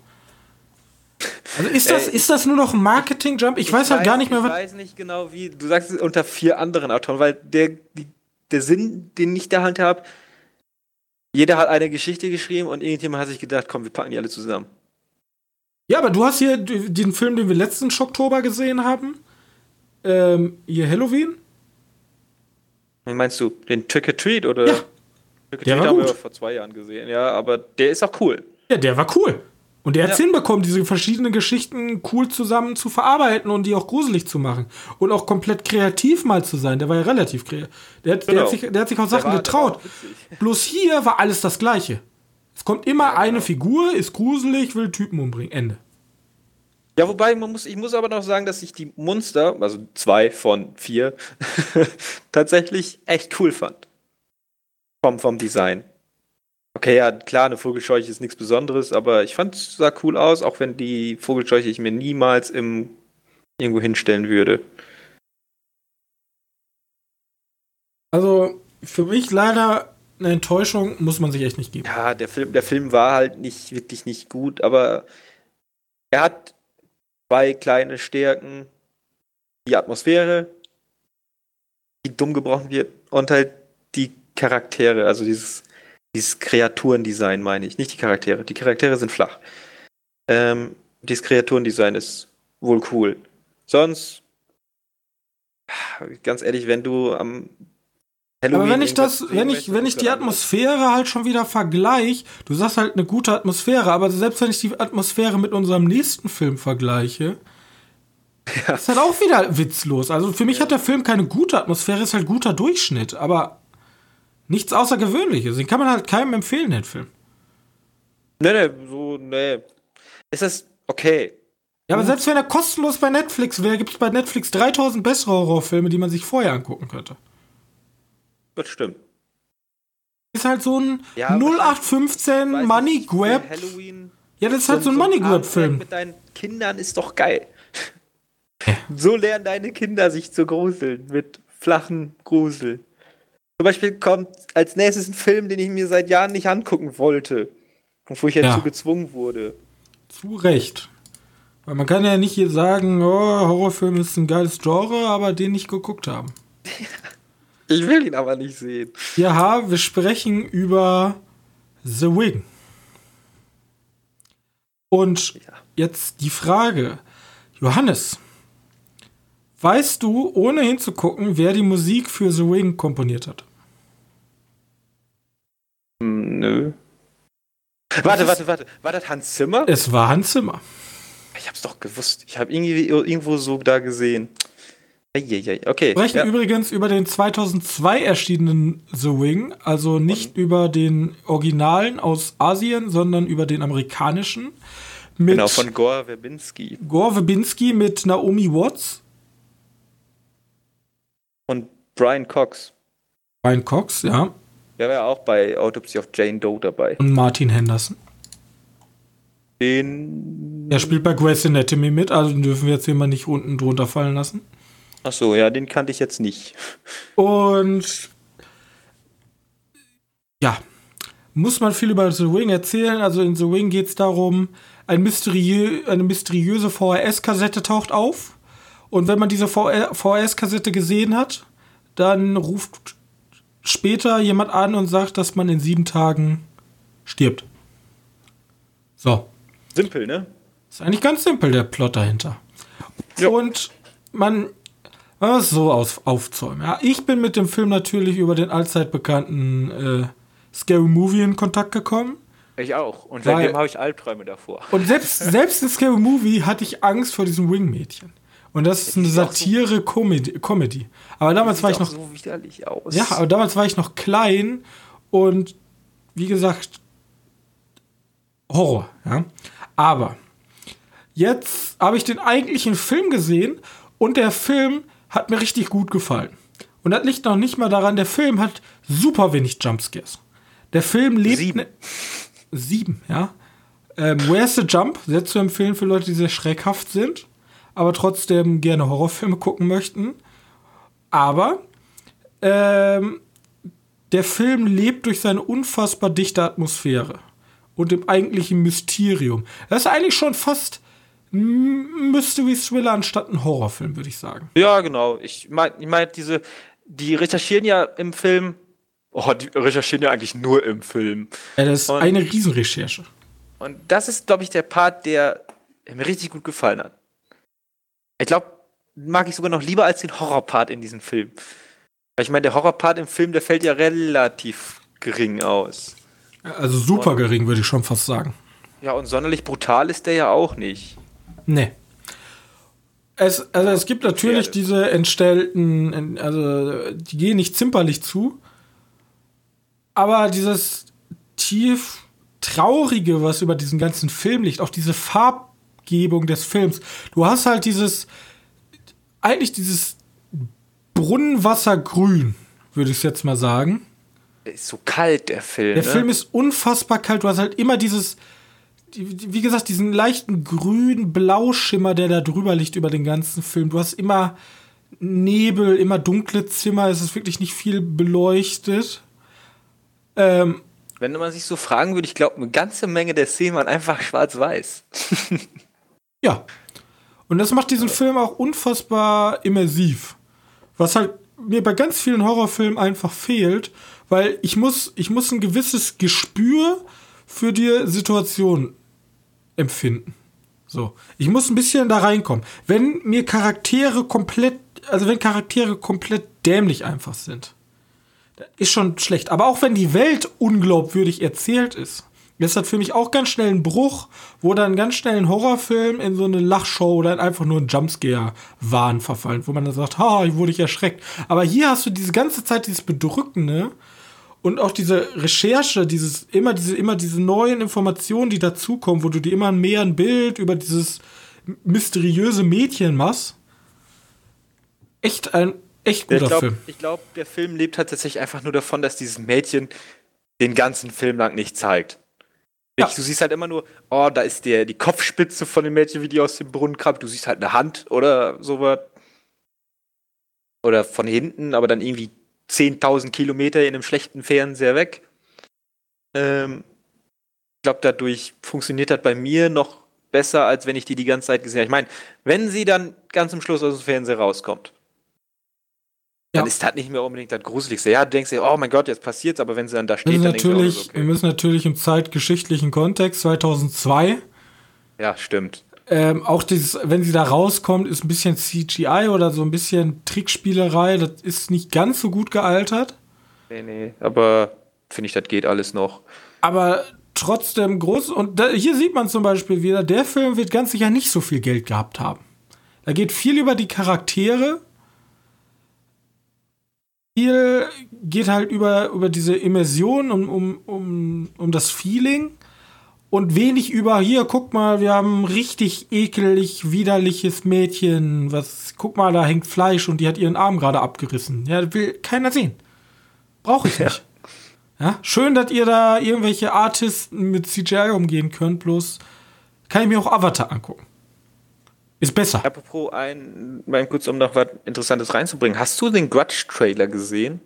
Also ist das, Ey. ist das nur noch ein Marketing-Jump? Ich, weiß halt gar nicht mehr, ich was. weiß nicht genau, wie. Du sagst es unter vier anderen Autoren, weil der, die, der Sinn, den ich der Hand habe, jeder hat eine Geschichte geschrieben und irgendjemand hat sich gedacht, komm, wir packen die alle zusammen. Ja, aber du hast hier den Film, den wir letzten Oktober gesehen haben. Ähm, hier Halloween. Wie meinst du, den Trick or Treat oder? Ja. Der war gut. wir vor zwei Jahren gesehen, ja, aber der ist auch cool. Ja, der war cool. Und der hat es Ja. hinbekommen, diese verschiedenen Geschichten cool zusammen zu verarbeiten und die auch gruselig zu machen. Und auch komplett kreativ mal zu sein. Der war ja relativ kreativ. Der hat, der Genau. hat, sich, der hat sich auch Sachen war- der getraut. <laughs> Bloß hier war alles das Gleiche. Es kommt immer eine Figur, ist gruselig, will Typen umbringen. Ende. Ja, wobei, man muss, ich muss aber noch sagen, dass ich die Monster, also zwei von vier, <laughs> tatsächlich echt cool fand. Vom, vom Design. Okay, ja, klar, eine Vogelscheuche ist nichts Besonderes, aber ich fand es sah cool aus, auch wenn die Vogelscheuche ich mir niemals im, irgendwo hinstellen würde. Also für mich leider eine Enttäuschung, muss man sich echt nicht geben. Ja, der Film, der Film war halt nicht wirklich nicht gut, aber er hat zwei kleine Stärken. Die Atmosphäre, die dumm gebrochen wird, und halt die Charaktere, also dieses, dieses Kreaturendesign meine ich, nicht die Charaktere. Die Charaktere sind flach. Ähm, dieses Kreaturendesign ist wohl cool. Sonst, ganz ehrlich, wenn du am Aber wenn ich das, wenn ich, wenn ich die. Atmosphäre halt schon wieder vergleiche, du sagst halt eine gute Atmosphäre, aber selbst wenn ich die Atmosphäre mit unserem nächsten Film vergleiche, <laughs> ist halt auch wieder witzlos. Also für mich hat der Film keine gute Atmosphäre, ist halt guter Durchschnitt, aber nichts Außergewöhnliches. Den kann man halt keinem empfehlen, den Film. Nee, nee, so, nee. Ist das okay? Ja, aber selbst wenn er kostenlos bei Netflix wäre, gibt es bei Netflix 3000 bessere Horrorfilme, die man sich vorher angucken könnte. Das stimmt. Ist halt so ein Ja, 0815 Weiß Money Grab. Halloween. Ja, das ist halt so ein Money Grab Film. Mit deinen Kindern ist doch geil. so lernen deine Kinder sich zu gruseln. Mit flachen Grusel. Zum Beispiel kommt als nächstes ein Film, den ich mir seit Jahren nicht angucken wollte. Und wo ich Ja. dazu gezwungen wurde. Zu Recht. Weil man kann ja nicht hier sagen, oh, Horrorfilm ist ein geiles Genre, aber den nicht geguckt haben. <laughs> Ich will ihn aber nicht sehen. Ja, wir sprechen über The Wing. Und Ja. jetzt die Frage, Johannes, weißt du, ohne hinzugucken, wer die Musik für The Wing komponiert hat? Nö. Warte, warte, warte. War das Hans Zimmer? Es war Hans Zimmer. Ich hab's doch gewusst. Ich habe irgendwie irgendwo so da gesehen. Eieiei. Okay. Wir sprechen ja. übrigens über den 2002 erschienenen The Wing, also nicht über den Originalen aus Asien, sondern über den amerikanischen. Mit Genau, von Gore Verbinski. Gore Verbinski mit Naomi Watts, Und Brian Cox. Brian Cox, ja, Der war ja auch bei Autopsy of Jane Doe dabei. und Martin Henderson. Den. Er spielt bei Grey's Anatomy mit, also den dürfen wir jetzt hier mal nicht unten drunter fallen lassen. Achso, ja, den kannte ich jetzt nicht. Und ja, muss man viel über The Wing erzählen. Also in The Wing geht es darum, ein mysteriö eine mysteriöse VHS-Kassette taucht auf. Und wenn man diese VHS-Kassette gesehen hat, dann ruft später jemand an und sagt, dass man in sieben Tagen stirbt. So. Simpel, ne? Ist eigentlich ganz simpel, der Plot dahinter. Ja. Und man, man muss es so aus, aufzäumen. Ja, ich bin mit dem Film natürlich über den allzeit bekannten äh, Scary Movie in Kontakt gekommen. Ich auch. Und seitdem habe ich Albträume davor. Und selbst, selbst in Scary Movie hatte ich Angst vor diesem Wing-Mädchen. Und das ist eine so- Satire-Comedy. Comedy. Aber damals war ich noch so widerlich aus. Ja, aber damals war ich noch klein und wie gesagt, Horror, ja. Aber jetzt habe ich den eigentlichen Film gesehen und der Film hat mir richtig gut gefallen. Und das liegt noch nicht mal daran, der Film hat super wenig Jumpscares. Der Film lebt. Sieben. Ne Sieben, ja. Ähm, Where's the Jump? Sehr zu empfehlen für Leute, die sehr schreckhaft sind, aber trotzdem gerne Horrorfilme gucken möchten. Aber ähm, der Film lebt durch seine unfassbar dichte Atmosphäre und dem eigentlichen Mysterium. Das ist eigentlich schon fast ein Mystery-Thriller anstatt ein Horrorfilm, würde ich sagen. Ja, genau. Ich meine, ich mein, diese, die recherchieren ja im Film. Oh, die recherchieren ja eigentlich nur im Film. Ja, das ist Und- eine Riesenrecherche. Und das ist, glaube ich, der Part, der der mir richtig gut gefallen hat. Ich glaube, mag ich sogar noch lieber als den Horrorpart in diesem Film. Weil ich meine, der Horrorpart im Film, der fällt ja relativ gering aus. Also super und, gering, würde ich schon fast sagen. Ja, und sonderlich brutal ist der ja auch nicht. Nee. Es, also es gibt natürlich ja. diese entstellten, also die gehen nicht zimperlich zu, aber dieses tief traurige, was über diesen ganzen Film liegt, auch diese Farbgebung des Films. Du hast halt dieses, eigentlich dieses Brunnenwassergrün, würde ich jetzt mal sagen. Ist so kalt, der Film. Der ne? Film ist unfassbar kalt. Du hast halt immer dieses, wie gesagt, diesen leichten grün-blau-Schimmer, der da drüber liegt über den ganzen Film. Du hast immer Nebel, immer dunkle Zimmer. Es ist wirklich nicht viel beleuchtet. Ähm, Wenn man sich so fragen würde, ich glaube, eine ganze Menge der Szenen waren einfach schwarz-weiß. <laughs> ja. Und das macht diesen Film auch unfassbar immersiv. Was halt mir bei ganz vielen Horrorfilmen einfach fehlt, weil ich muss, ich muss ein gewisses Gespür für die Situation empfinden. So. Ich muss ein bisschen da reinkommen. Wenn mir Charaktere komplett, also wenn Charaktere komplett dämlich einfach sind, ist schon schlecht. Aber auch wenn die Welt unglaubwürdig erzählt ist, ist das für mich auch ganz schnell ein Bruch, wo dann ganz schnell ein Horrorfilm in so eine Lachshow oder einfach nur ein Jumpscare-Wahn verfallen, wo man dann sagt, ha, ich wurde ich erschreckt. Aber hier hast du diese ganze Zeit dieses Bedrückende und auch diese Recherche, dieses, immer diese, immer diese neuen Informationen, die dazukommen, wo du dir immer mehr ein Bild über dieses mysteriöse Mädchen machst. Echt ein echt guter ich glaub, Film. Ich glaube, der Film lebt halt tatsächlich einfach nur davon, dass dieses Mädchen den ganzen Film lang nicht zeigt. Ja. Du siehst halt immer nur, oh, da ist der, die Kopfspitze von dem Mädchen, wie die aus dem Brunnen krabbelt. Du siehst halt eine Hand oder sowas. Oder von hinten, aber dann irgendwie 10.000 Kilometer in einem schlechten Fernseher weg. Ähm, ich glaube, dadurch funktioniert das bei mir noch besser, als wenn ich die die ganze Zeit gesehen habe. Ich meine, wenn sie dann ganz zum Schluss aus dem Fernseher rauskommt, dann ist das nicht mehr unbedingt das Gruseligste. Ja, du denkst dir, oh mein Gott, jetzt passiert's, aber wenn sie dann da steht, dann natürlich, denkst du, okay. Wir müssen natürlich im zeitgeschichtlichen Kontext 2002. Ja, stimmt. Ähm, auch dieses, wenn sie da rauskommt, ist ein bisschen CGI oder so ein bisschen Trickspielerei. Das ist nicht ganz so gut gealtert. Nee, nee, aber finde ich, das geht alles noch. Aber trotzdem groß. Und da, hier sieht man zum Beispiel wieder, der Film wird ganz sicher nicht so viel Geld gehabt haben. Da geht viel über die Charaktere, viel geht halt über, über diese Immersion, um, um, um, um das Feeling und wenig über hier, guck mal, wir haben ein richtig ekelig, widerliches Mädchen, was, guck mal, da hängt Fleisch und die hat ihren Arm gerade abgerissen. Ja, will keiner sehen. Brauche ich nicht. Ja. ja. Schön, dass ihr da irgendwelche Artisten mit CGI umgehen könnt, bloß kann ich mir auch Avatar angucken. Ist besser. Apropos ein, mal kurz, um noch was Interessantes reinzubringen. Hast du den Grudge-Trailer gesehen?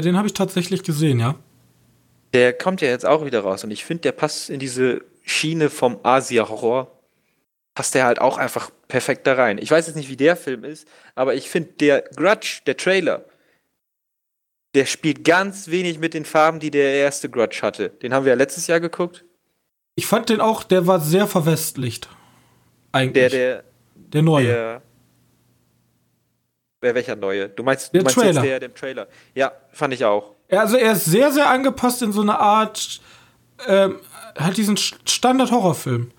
Den habe ich tatsächlich gesehen, ja. Der kommt ja jetzt auch wieder raus und ich finde, der passt in diese Schiene vom Asia-Horror. Passt der halt auch einfach perfekt da rein. Ich weiß jetzt nicht, wie der Film ist, aber ich finde, der Grudge, der Trailer, der spielt ganz wenig mit den Farben, die der erste Grudge hatte. Den haben wir ja letztes Jahr geguckt. Ich fand den auch, der war sehr verwestlicht. Eigentlich. Der, der, der neue. Der, wer, welcher neue? Du meinst, der du meinst Trailer. der, der Trailer. Ja, fand ich auch. Also er ist sehr, sehr angepasst in so eine Art, ähm, halt diesen Standard-Horrorfilm.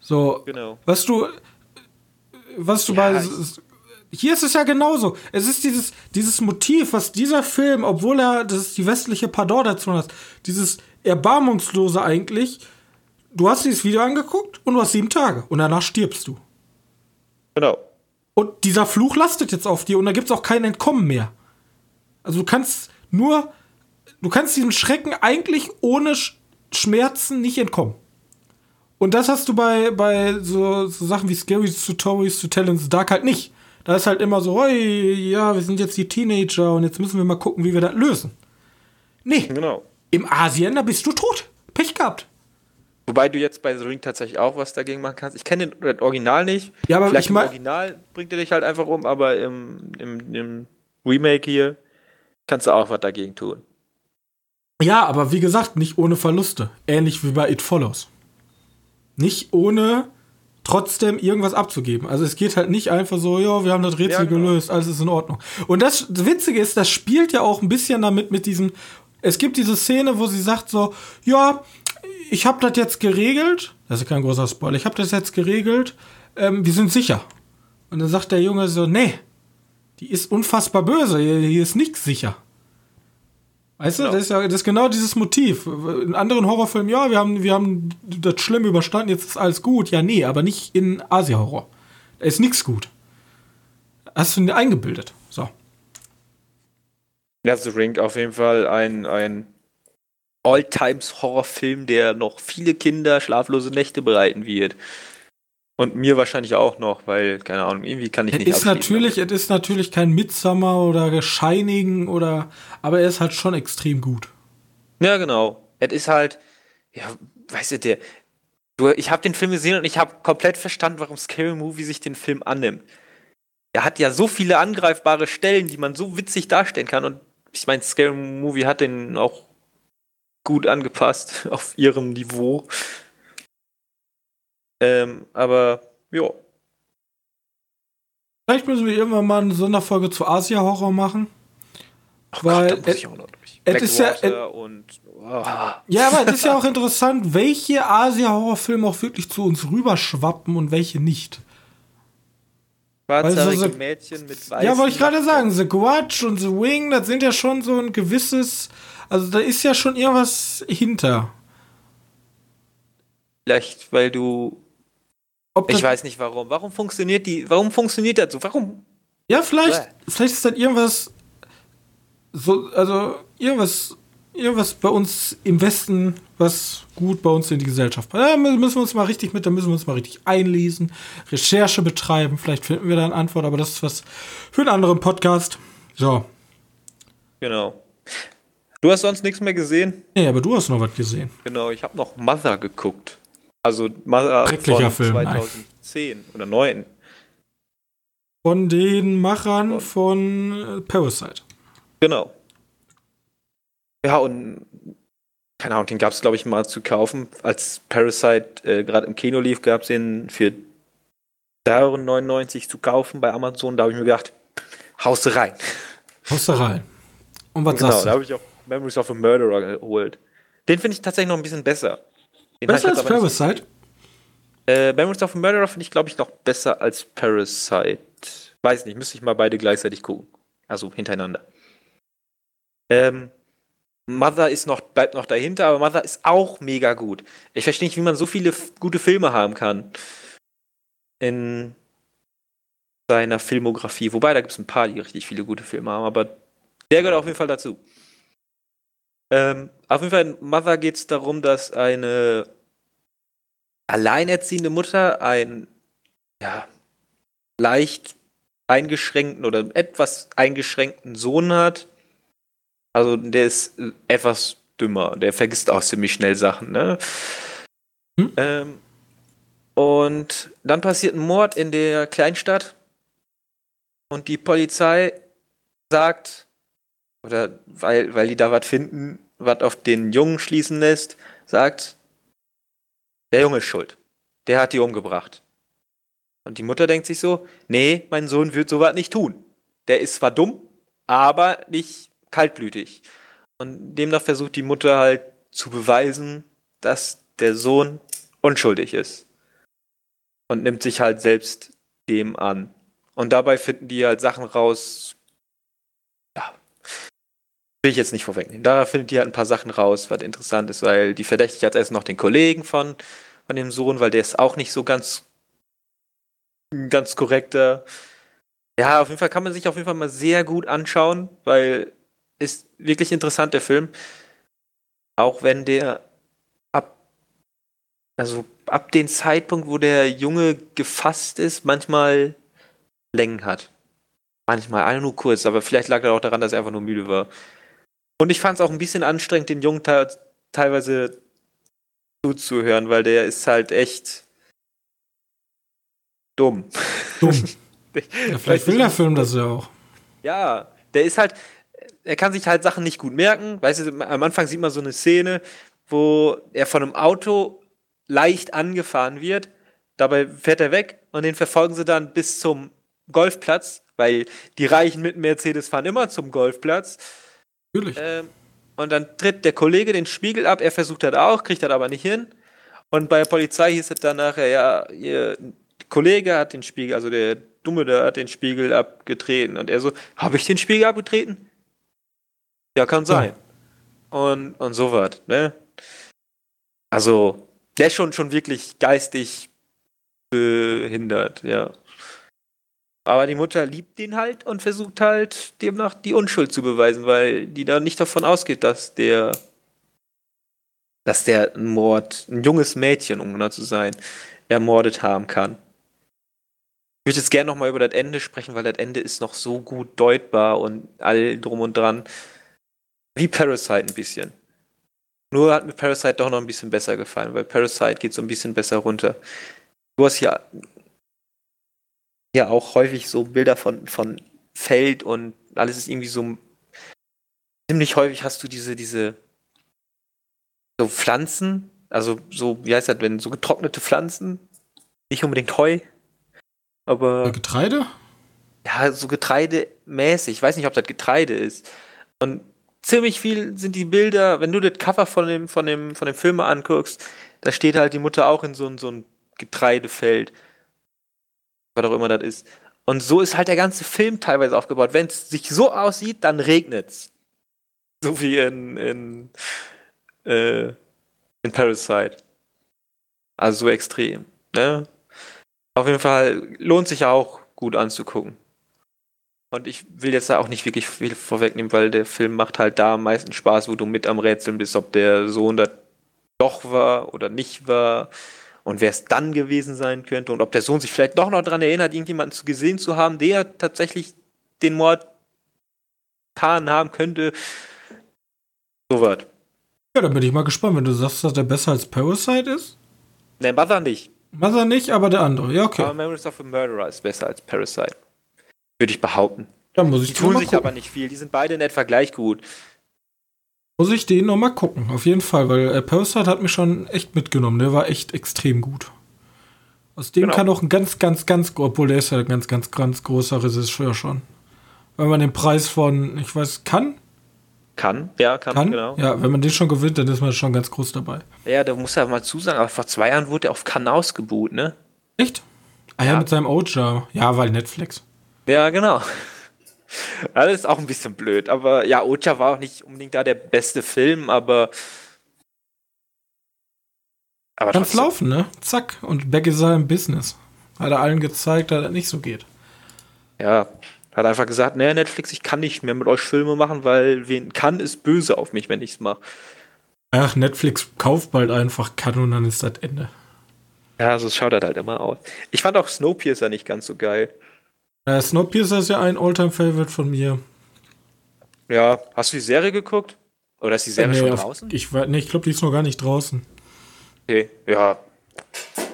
So, genau. was du, was du ja, bei, hier ist es ja genauso. Es ist dieses, dieses Motiv, was dieser Film, obwohl er, das ist die westliche Pardon-Nation hat, dieses Erbarmungslose eigentlich, du hast dieses Video angeguckt und du hast sieben Tage und danach stirbst du. Genau. Und dieser Fluch lastet jetzt auf dir und da gibt es auch kein Entkommen mehr. Also du kannst nur, du kannst diesem Schrecken eigentlich ohne Schmerzen nicht entkommen. Und das hast du bei, bei so, so Sachen wie Scary Stories to Tell in the Dark halt nicht. Da ist halt immer so, hey, ja, wir sind jetzt die Teenager und jetzt müssen wir mal gucken, wie wir das lösen. Nee. Genau. Im Asien, da bist du tot. Pech gehabt. Wobei du jetzt bei The Ring tatsächlich auch was dagegen machen kannst. Ich kenne das Original nicht. Ja, aber Vielleicht ich mein, im Original bringt er dich halt einfach um, aber im, im, im Remake hier kannst du auch was dagegen tun. Ja, aber wie gesagt, nicht ohne Verluste. Ähnlich wie bei It Follows. Nicht ohne trotzdem irgendwas abzugeben. Also es geht halt nicht einfach so, ja, wir haben das Rätsel ja, genau. gelöst, alles ist in Ordnung. Und das Witzige ist, das spielt ja auch ein bisschen damit mit diesem, es gibt diese Szene, wo sie sagt so, ja, ich habe das jetzt geregelt, das ist kein großer Spoiler, ich habe das jetzt geregelt, ähm, wir sind sicher. Und dann sagt der Junge so, nee, die ist unfassbar böse, hier ist nichts sicher. Weißt du, das ist ja das ist genau dieses Motiv. In anderen Horrorfilmen, ja, wir haben, wir haben das Schlimme überstanden, jetzt ist alles gut. Ja, nee, aber nicht in Asia-Horror. Da ist nichts gut. Hast du ihn eingebildet. So. Ja, The Ring auf jeden Fall ein, ein All-Times-Horrorfilm, der noch viele Kinder schlaflose Nächte bereiten wird. Und mir wahrscheinlich auch noch, weil, keine Ahnung, irgendwie kann ich es nicht ist natürlich, Es ist natürlich kein Midsummer oder Shining oder, aber er ist halt schon extrem gut. Ja, genau. Es ist halt, ja, weißt du, der, du, ich habe den Film gesehen und ich habe komplett verstanden, warum Scary Movie sich den Film annimmt. Er hat ja so viele angreifbare Stellen, die man so witzig darstellen kann und ich meine, Scary Movie hat den auch gut angepasst <laughs> auf ihrem Niveau. Ähm, aber, ja. Vielleicht müssen wir irgendwann mal eine Sonderfolge zu Asia-Horror machen. Ach weil Gott, da muss ich auch noch durch. Es ist ja, et, und, oh. ja, aber es ist ja <laughs> auch interessant, welche Asia-Horrorfilme auch wirklich zu uns rüberschwappen und welche nicht. Schwarzhaarige so, Mädchen mit weißen Ja, wollte ich gerade sagen, The Grudge und The Wing, das sind ja schon so ein gewisses, also da ist ja schon irgendwas hinter. Vielleicht, weil du ich weiß nicht warum. Warum funktioniert die, warum funktioniert das so? Warum? Ja, vielleicht, Bäh. vielleicht ist das irgendwas, so, also irgendwas, irgendwas bei uns im Westen, was gut bei uns in die Gesellschaft passt. Da müssen wir uns mal richtig mit, da müssen wir uns mal richtig einlesen, Recherche betreiben. Vielleicht finden wir da eine Antwort, aber das ist was für einen anderen Podcast. So. Genau. Du hast sonst nichts mehr gesehen? Nee, aber du hast noch was gesehen. Genau, ich habe noch Mother geguckt. Also Mother von Film, 2010 nein. oder 9. Von den Machern von Parasite. Genau. Ja, und keine Ahnung, den gab es, glaube ich, mal zu kaufen. Als Parasite äh, gerade im Kino lief, gab es den für 3,99 Euro zu kaufen bei Amazon. Da habe ich mir gedacht, haust du rein. Haust du rein. Und was genau, sagst du? da habe ich auch Memories of a Murderer geholt. Den finde ich tatsächlich noch ein bisschen besser. Den besser als Parasite? Äh, Memories of a Murderer finde ich, glaube ich, noch besser als Parasite. Weiß nicht, müsste ich mal beide gleichzeitig gucken. Also hintereinander. Ähm, Mother ist noch, bleibt noch dahinter, aber Mother ist auch mega gut. Ich verstehe nicht, wie man so viele gute Filme haben kann. In seiner Filmografie. Wobei, da gibt es ein paar, die richtig viele gute Filme haben, aber der gehört auf jeden Fall dazu. Ähm, auf jeden Fall in Mother geht es darum, dass eine alleinerziehende Mutter einen ja, leicht eingeschränkten oder etwas eingeschränkten Sohn hat. Also der ist etwas dümmer. Der vergisst auch ziemlich schnell Sachen. Ne? Hm? Ähm, und dann passiert ein Mord in der Kleinstadt. Und die Polizei sagt, oder weil, weil die da was finden, was auf den Jungen schließen lässt, sagt, der Junge ist schuld. Der hat die umgebracht. Und die Mutter denkt sich so, nee, mein Sohn wird sowas nicht tun. Der ist zwar dumm, aber nicht kaltblütig. Und demnach versucht die Mutter halt zu beweisen, dass der Sohn unschuldig ist. Und nimmt sich halt selbst dem an. Und dabei finden die halt Sachen raus, will ich jetzt nicht vorwegnehmen. Da findet ihr halt ein paar Sachen raus, was interessant ist, weil die verdächtigt hat erst noch den Kollegen von, von dem Sohn, weil der ist auch nicht so ganz, ganz korrekter. Ja, auf jeden Fall kann man sich auf jeden Fall mal sehr gut anschauen, weil ist wirklich interessant, der Film. Auch wenn der ab, also ab dem Zeitpunkt, wo der Junge gefasst ist, manchmal Längen hat. Manchmal, nur kurz, aber vielleicht lag er auch daran, dass er einfach nur müde war. Und ich fand es auch ein bisschen anstrengend, den Jungen teilweise zuzuhören, weil der ist halt echt dumm. Dumm. <laughs> ja, vielleicht will der Film das ja auch. Ja, der ist halt, er kann sich halt Sachen nicht gut merken. Weißt du, am Anfang sieht man so eine Szene, wo er von einem Auto leicht angefahren wird, Dabei fährt er weg und den verfolgen sie dann bis zum Golfplatz, weil die Reichen mit Mercedes fahren immer zum Golfplatz. Natürlich. Ähm, und dann tritt der Kollege den Spiegel ab, er versucht das auch, kriegt das aber nicht hin. Und bei der Polizei hieß es dann nachher, ja, ihr Kollege hat den Spiegel, also der Dumme da hat den Spiegel abgetreten. Und er so, habe ich den Spiegel abgetreten? Ja, kann sein. Und, und so was, ne? Also, der ist schon, schon wirklich geistig behindert, ja. Aber die Mutter liebt den halt und versucht halt demnach die Unschuld zu beweisen, weil die da nicht davon ausgeht, dass der, dass der Mord, ein junges Mädchen, um genau zu sein, ermordet haben kann. Ich würde jetzt gerne nochmal über das Ende sprechen, weil das Ende ist noch so gut deutbar und all drum und dran. Wie Parasite ein bisschen. Nur hat mir Parasite doch noch ein bisschen besser gefallen, weil Parasite geht so ein bisschen besser runter. Du hast ja ja auch häufig so Bilder von, von Feld und alles ist irgendwie so ziemlich häufig hast du diese, diese so Pflanzen, also so, wie heißt das, wenn so getrocknete Pflanzen, nicht unbedingt Heu, aber. Getreide? Ja, so getreidemäßig. Ich weiß nicht, ob das Getreide ist. Und ziemlich viel sind die Bilder, wenn du das Cover von dem, von dem, von dem Film anguckst, da steht halt die Mutter auch in so, so ein Getreidefeld was auch immer das ist. Und so ist halt der ganze Film teilweise aufgebaut. Wenn es sich so aussieht, dann regnet es. So wie in, in, äh, in Parasite. Also so extrem. Ne? Auf jeden Fall lohnt sich auch gut anzugucken. Und ich will jetzt da auch nicht wirklich viel vorwegnehmen, weil der Film macht halt da am meisten Spaß, wo du mit am Rätseln bist, ob der Sohn da doch war oder nicht war und wer es dann gewesen sein könnte und ob der Sohn sich vielleicht doch noch daran erinnert, irgendjemanden gesehen zu haben, der tatsächlich den Mord getan haben könnte. So was. Ja, dann bin ich mal gespannt, wenn du sagst, dass der besser als Parasite ist. Ne, Mother nicht. Mother nicht, aber der andere. Ja, okay. Aber Memories of a Murderer ist besser als Parasite. Würde ich behaupten. Da muss ich die tun sich gucken. aber nicht viel. Die sind beide in etwa gleich gut. Muss ich den nochmal gucken, auf jeden Fall, weil äh, Parasite hat mich schon echt mitgenommen. Der war echt extrem gut. Aus dem genau. kann auch ein ganz, ganz, ganz, obwohl der ist ja ein ganz, ganz, ganz großer Regisseur schon. Wenn man den Preis von, ich weiß, kann? Kann, ja, kann, kann, genau. Ja, wenn man den schon gewinnt, dann ist man schon ganz groß dabei. Ja, da muss ja mal zusagen, aber vor zwei Jahren wurde er auf Cannes ausgebuht, ne? Echt? Ah ja, ja mit seinem Oja. Ja, weil Netflix. Ja, genau. Das ist auch ein bisschen blöd. Aber ja, Ocha war auch nicht unbedingt da der beste Film, aber. aber Kann's laufen, ne? Zack. Und Beck ist im Business. Hat er allen gezeigt, dass das nicht so geht. Ja, hat einfach gesagt, naja, Netflix, ich kann nicht mehr mit euch Filme machen, weil wen kann, ist böse auf mich, wenn ich es mache. Ach, Netflix kauft bald einfach kann und dann ist das Ende. Ja, so schaut das halt immer aus. Ich fand auch Snowpiercer nicht ganz so geil. Äh, Snowpiercer ist ja ein Alltime-Favorite von mir. Ja, hast du die Serie geguckt? Oder ist die Serie nee, schon draußen? Ich, nee, ich glaube, die ist noch gar nicht draußen. Okay, ja.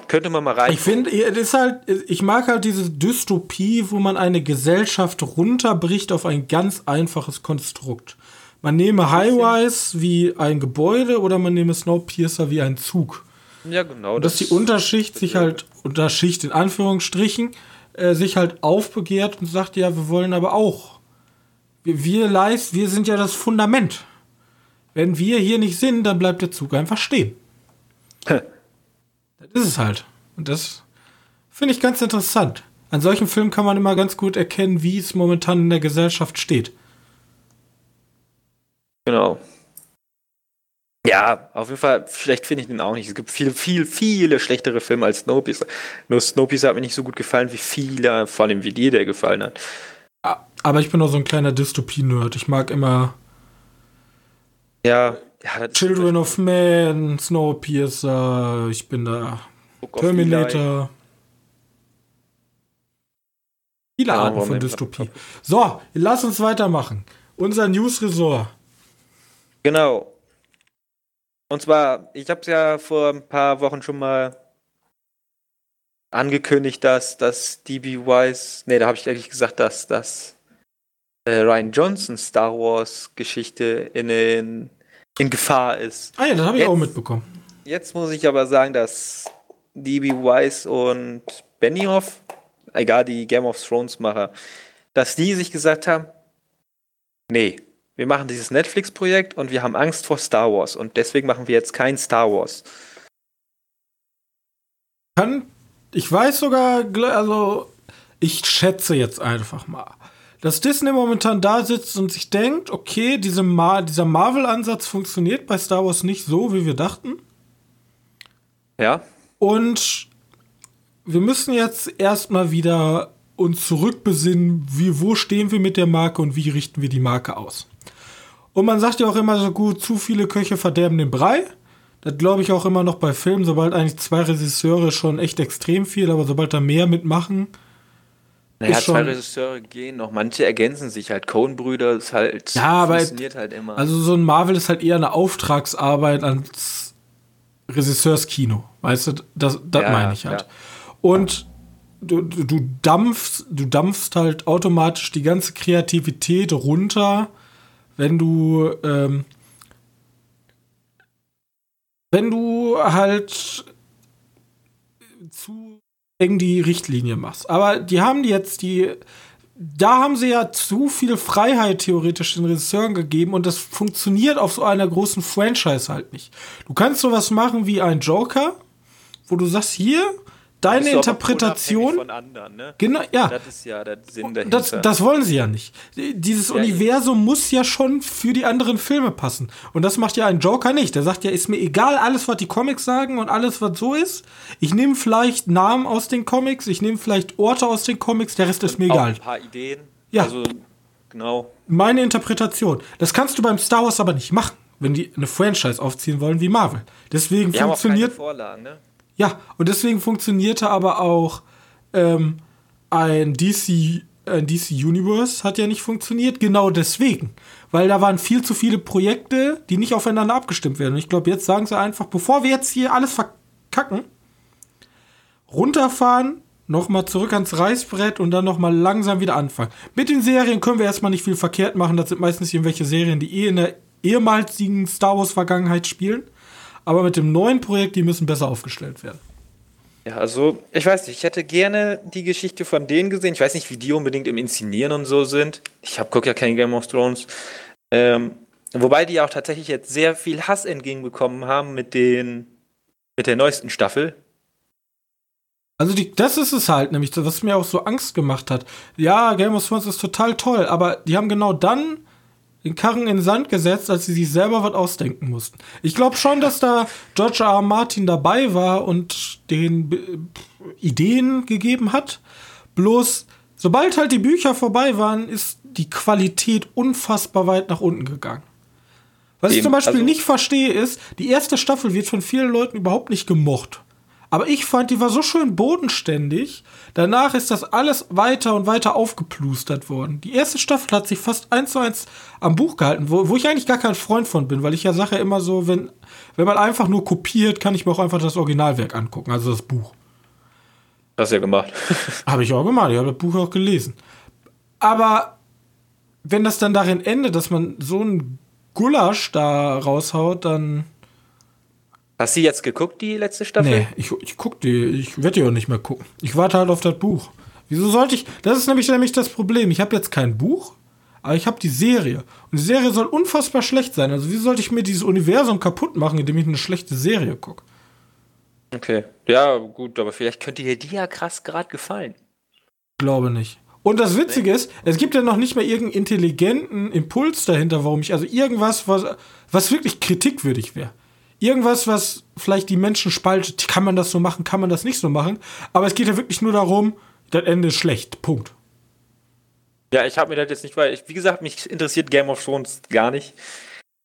Könnte man mal rein. Ich finde, halt, ich mag halt diese Dystopie, wo man eine Gesellschaft runterbricht auf ein ganz einfaches Konstrukt. Man nehme Highwise wie ein Gebäude oder man nehme Snowpiercer wie ein Zug. Ja, genau. Und dass die Unterschicht sich halt, Unterschicht in Anführungsstrichen, äh, sich halt aufbegehrt und sagt, ja, wir wollen aber auch. Wir, wir leist, wir sind ja das Fundament. Wenn wir hier nicht sind, dann bleibt der Zug einfach stehen. das ist es halt. Und das finde ich ganz interessant. An solchen Filmen kann man immer ganz gut erkennen, wie es momentan in der Gesellschaft steht. Genau. Ja, auf jeden Fall, vielleicht finde ich den auch nicht. Es gibt viele, viel, viele schlechtere Filme als Snowpiercer. Nur Snowpiercer hat mir nicht so gut gefallen, wie viele, vor allem wie dir der gefallen hat. Aber ich bin auch so ein kleiner Dystopie-Nerd. Ich mag immer ja, ja Children of Man, Snowpiercer, ich bin da Terminator. Viele Arten von Dystopie. So, lass uns weitermachen. Unser News-Resort. Genau. Und zwar, ich habe es ja vor ein paar Wochen schon mal angekündigt, dass das DB Wise, nee, da habe ich eigentlich gesagt, dass das äh, Ryan Johnson Star Wars Geschichte in, in, in Gefahr ist. Ah ja, das habe ich jetzt, auch mitbekommen. Jetzt muss ich aber sagen, dass D.B. Weiss und Benioff, egal die Game of Thrones Macher, dass die sich gesagt haben, nee, wir machen dieses Netflix-Projekt und wir haben Angst vor Star Wars und deswegen machen wir jetzt kein Star Wars. Kann, ich weiß sogar, also ich schätze jetzt einfach mal, dass Disney momentan da sitzt und sich denkt, okay, diese Ma dieser Marvel-Ansatz funktioniert bei Star Wars nicht so, wie wir dachten. Ja. Und wir müssen jetzt erstmal wieder uns zurückbesinnen, wie, wo stehen wir mit der Marke und wie richten wir die Marke aus. Und man sagt ja auch immer so gut, zu viele Köche verderben den Brei. Das glaube ich auch immer noch bei Filmen, sobald eigentlich zwei Regisseure schon echt extrem viel, aber sobald da mehr mitmachen. Naja, zwei Regisseure gehen noch, manche ergänzen sich halt. Coen-Brüder ist halt, ja, aber funktioniert halt immer. Also so ein Marvel ist halt eher eine Auftragsarbeit als Regisseurskino. Weißt du, das, das ja, meine ich halt. Ja. Und du, du, dampfst, du dampfst halt automatisch die ganze Kreativität runter, wenn du, ähm, wenn du halt zu eng die Richtlinie machst. Aber die haben jetzt die, da haben sie ja zu viel Freiheit theoretisch den Regisseuren gegeben und das funktioniert auf so einer großen Franchise halt nicht. Du kannst sowas machen wie ein Joker, wo du sagst, hier, deine Interpretation. Von anderen, ne? Genau, ja. Das ist ja der Sinn dahinter. Das, das wollen sie ja nicht. Dieses ja, Universum muss ja schon für die anderen Filme passen. Und das macht ja ein Joker nicht. Der sagt ja, ist mir egal, alles, was die Comics sagen und alles, was so ist. Ich nehme vielleicht Namen aus den Comics, ich nehme vielleicht Orte aus den Comics, der Rest und ist mir egal. Ein paar Ideen. Ja. Also, genau. Meine Interpretation. Das kannst du beim Star Wars aber nicht machen, wenn die eine Franchise aufziehen wollen wie Marvel. Deswegen Wir funktioniert. Haben auch keine Vorlagen, ne? Ja, und deswegen funktionierte aber auch ähm, ein DC, ein DC Universe hat ja nicht funktioniert, genau deswegen. Weil da waren viel zu viele Projekte, die nicht aufeinander abgestimmt werden. Und ich glaube, jetzt sagen sie einfach, bevor wir jetzt hier alles verkacken, runterfahren, nochmal zurück ans Reißbrett und dann nochmal langsam wieder anfangen. Mit den Serien können wir erstmal nicht viel verkehrt machen. Das sind meistens irgendwelche Serien, die eh in der ehemaligen Star Wars Vergangenheit spielen. Aber mit dem neuen Projekt, die müssen besser aufgestellt werden. Ja, also ich weiß nicht, ich hätte gerne die Geschichte von denen gesehen. Ich weiß nicht, wie die unbedingt im Inszenieren und so sind. Ich habe gucke ja kein Game of Thrones. Ähm, wobei die auch tatsächlich jetzt sehr viel Hass entgegenbekommen haben mit den mit der neuesten Staffel. Also die, das ist es halt, nämlich, was mir auch so Angst gemacht hat. Ja, Game of Thrones ist total toll, aber die haben genau dann den Karren in den Sand gesetzt, als sie sich selber was ausdenken mussten. Ich glaube schon, dass da George R. R. Martin dabei war und den äh, Ideen gegeben hat. Bloß, sobald halt die Bücher vorbei waren, ist die Qualität unfassbar weit nach unten gegangen. Was Eben, ich zum Beispiel also nicht verstehe, ist, die erste Staffel wird von vielen Leuten überhaupt nicht gemocht. Aber ich fand, die war so schön bodenständig. Danach ist das alles weiter und weiter aufgeplustert worden. Die erste Staffel hat sich fast eins zu eins am Buch gehalten, wo, wo ich eigentlich gar kein Freund von bin, weil ich ja sage immer so, wenn, wenn man einfach nur kopiert, kann ich mir auch einfach das Originalwerk angucken, also das Buch. Hast du ja gemacht. <laughs> habe ich auch gemacht, ich habe das Buch auch gelesen. Aber wenn das dann darin endet, dass man so einen Gulasch da raushaut, dann Hast du jetzt geguckt, die letzte Staffel? Nee, ich, ich guck die, ich werde die auch nicht mehr gucken. Ich warte halt auf das Buch. Wieso sollte ich, das ist nämlich, nämlich das Problem. Ich habe jetzt kein Buch, aber ich habe die Serie. Und die Serie soll unfassbar schlecht sein. Also wie sollte ich mir dieses Universum kaputt machen, indem ich eine schlechte Serie gucke? Okay, ja gut, aber vielleicht könnte dir die ja krass gerade gefallen. Glaube nicht. Und das Witzige ist, es gibt ja noch nicht mal irgendeinen intelligenten Impuls dahinter, warum ich, also irgendwas, was, was wirklich kritikwürdig wäre irgendwas, was vielleicht die Menschen spaltet. Kann man das so machen, kann man das nicht so machen? Aber es geht ja wirklich nur darum, das Ende ist schlecht. Punkt. Ja, ich habe mir das jetzt nicht, weil, ich, wie gesagt, mich interessiert Game of Thrones gar nicht.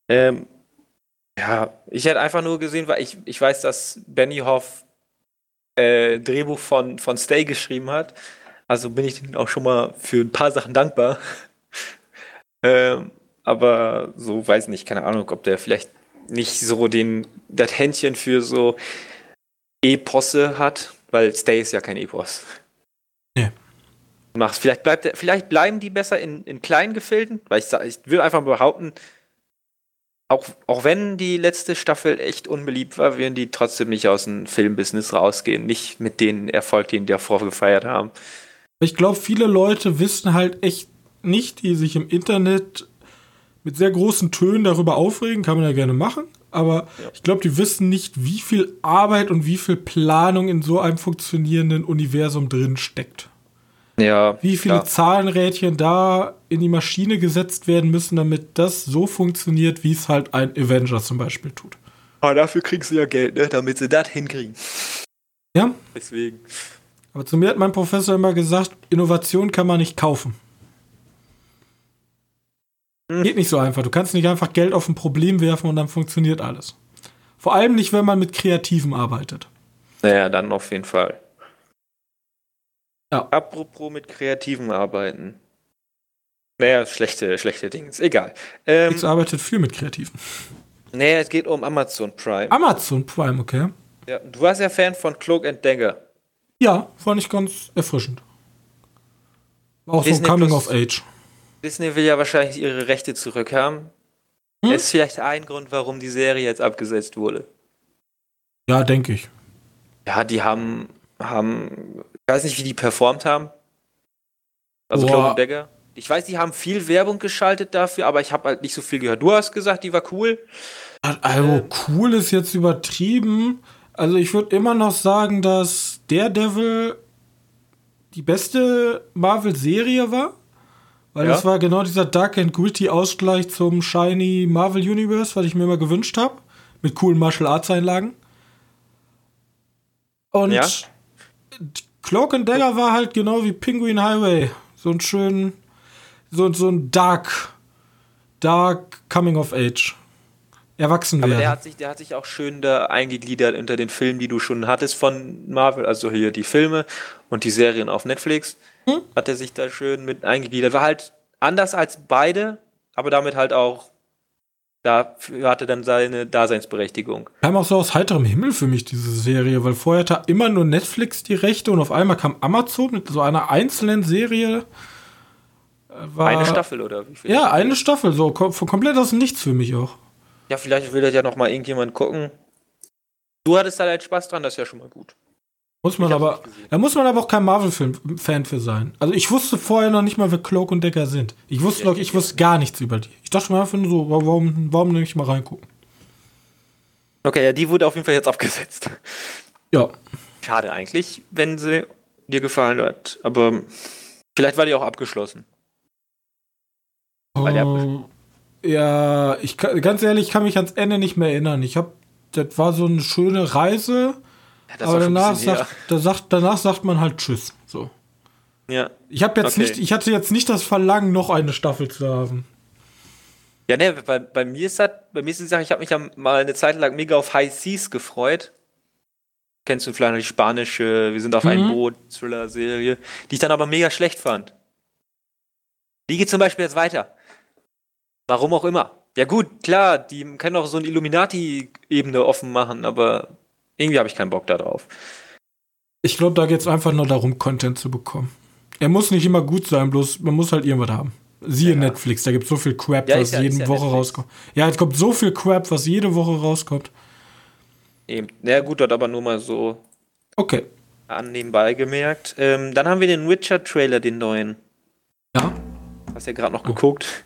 Ähm, ja, ich hätte einfach nur gesehen, weil ich, ich weiß, dass Benny Hoff äh, Drehbuch von, von Stay geschrieben hat. Also bin ich auch schon mal für ein paar Sachen dankbar. <laughs> ähm, aber so weiß nicht, keine Ahnung, ob der vielleicht nicht so den, das Händchen für so Eposse hat, weil Stay ist ja kein Epos. Nee. Mach's. Vielleicht, bleibt, vielleicht bleiben die besser in, in kleinen Gefilden, weil ich, ich will einfach behaupten, auch, auch wenn die letzte Staffel echt unbeliebt war, werden die trotzdem nicht aus dem Filmbusiness rausgehen. Nicht mit den Erfolg, den die davor gefeiert haben. Ich glaube, viele Leute wissen halt echt nicht, die sich im Internet mit sehr großen Tönen darüber aufregen, kann man ja gerne machen. Aber ja. ich glaube, die wissen nicht, wie viel Arbeit und wie viel Planung in so einem funktionierenden Universum drin steckt. Ja. Wie viele klar. Zahlenrädchen da in die Maschine gesetzt werden müssen, damit das so funktioniert, wie es halt ein Avenger zum Beispiel tut. Aber dafür kriegst du ja Geld, ne? damit sie das hinkriegen. Ja. Deswegen. Aber zu mir hat mein Professor immer gesagt, Innovation kann man nicht kaufen. Hm. Geht nicht so einfach. Du kannst nicht einfach Geld auf ein Problem werfen und dann funktioniert alles. Vor allem nicht, wenn man mit Kreativen arbeitet. Naja, dann auf jeden Fall. Ja. Apropos mit Kreativen arbeiten. Naja, schlechte, schlechte Dinge. Egal. Ähm, Jetzt arbeitet viel mit Kreativen. Naja, es geht um Amazon Prime. Amazon Prime, okay. Ja, du warst ja Fan von Cloak and Dagger. Ja, fand ich ganz erfrischend. War auch Disney so Coming of Age. Disney will ja wahrscheinlich ihre Rechte zurückhaben. Hm? Ist vielleicht ein Grund, warum die Serie jetzt abgesetzt wurde. Ja, denke ich. Ja, die haben, haben ich weiß nicht, wie die performt haben. Also Boah. Dagger. Ich weiß, die haben viel Werbung geschaltet dafür, aber ich habe halt nicht so viel gehört. Du hast gesagt, die war cool. Also ähm. cool ist jetzt übertrieben. Also ich würde immer noch sagen, dass Daredevil die beste Marvel-Serie war. Weil ja. das war genau dieser Dark and Gritty Ausgleich zum Shiny Marvel Universe, was ich mir immer gewünscht habe. Mit coolen Martial Arts Einlagen. Und ja. Cloak and Dagger war halt genau wie Penguin Highway. So ein schön, so, so ein Dark, Dark Coming of Age. Erwachsen werden. Aber der hat, sich, der hat sich auch schön da eingegliedert unter den Filmen, die du schon hattest von Marvel, also hier die Filme und die Serien auf Netflix. Hm? Hat er sich da schön mit eingegliedert. War halt anders als beide, aber damit halt auch Dafür hatte dann seine Daseinsberechtigung. Kam auch so aus heiterem Himmel für mich, diese Serie, weil vorher hatte immer nur Netflix die Rechte und auf einmal kam Amazon mit so einer einzelnen Serie. Äh, war, eine Staffel oder wie viel? Ja, eine Staffel, so von komplett aus Nichts für mich auch. Ja, vielleicht will das ja noch mal irgendjemand gucken. Du hattest da halt Spaß dran, das ist ja schon mal gut. Muss man aber, da muss man aber auch kein Marvel-Fan für sein. Also ich wusste vorher noch nicht mal, wer Cloak und Decker sind. Ich wusste noch, ich wusste gar nichts über die. Ich dachte mir einfach nur so, warum, warum nicht mal reingucken? Okay, ja, die wurde auf jeden Fall jetzt abgesetzt. Ja. Schade eigentlich, wenn sie dir gefallen hat. Aber vielleicht war die auch abgeschlossen. Oh, ja, ich ganz ehrlich, ich kann mich ans Ende nicht mehr erinnern. Ich habe, das war so eine schöne Reise ja, aber danach sagt, da sagt, danach sagt man halt Tschüss. So. Ja. Ich habe jetzt okay. nicht, ich hatte jetzt nicht das Verlangen, noch eine Staffel zu haben. Ja, ne, bei, bei mir ist das, bei mir ist die Sache, ich habe mich ja mal eine Zeit lang mega auf High Seas gefreut. Kennst du vielleicht noch die spanische Wir sind auf mhm. einem Boot Thriller-Serie, die ich dann aber mega schlecht fand. Die geht zum Beispiel jetzt weiter. Warum auch immer. Ja gut, klar, die können auch so eine Illuminati-Ebene offen machen, aber irgendwie habe ich keinen Bock darauf. Ich glaube, da geht es einfach nur darum, Content zu bekommen. Er muss nicht immer gut sein, bloß man muss halt irgendwas haben. Siehe ja. Netflix, da gibt es so viel Crap, ja, was ja, jede Woche Netflix. rauskommt. Ja, es kommt so viel Crap, was jede Woche rauskommt. Eben. Ja, gut, dort aber nur mal so okay. annebenbei gemerkt. Ähm, dann haben wir den Witcher-Trailer, den neuen. Ja. Hast ja gerade noch oh. geguckt.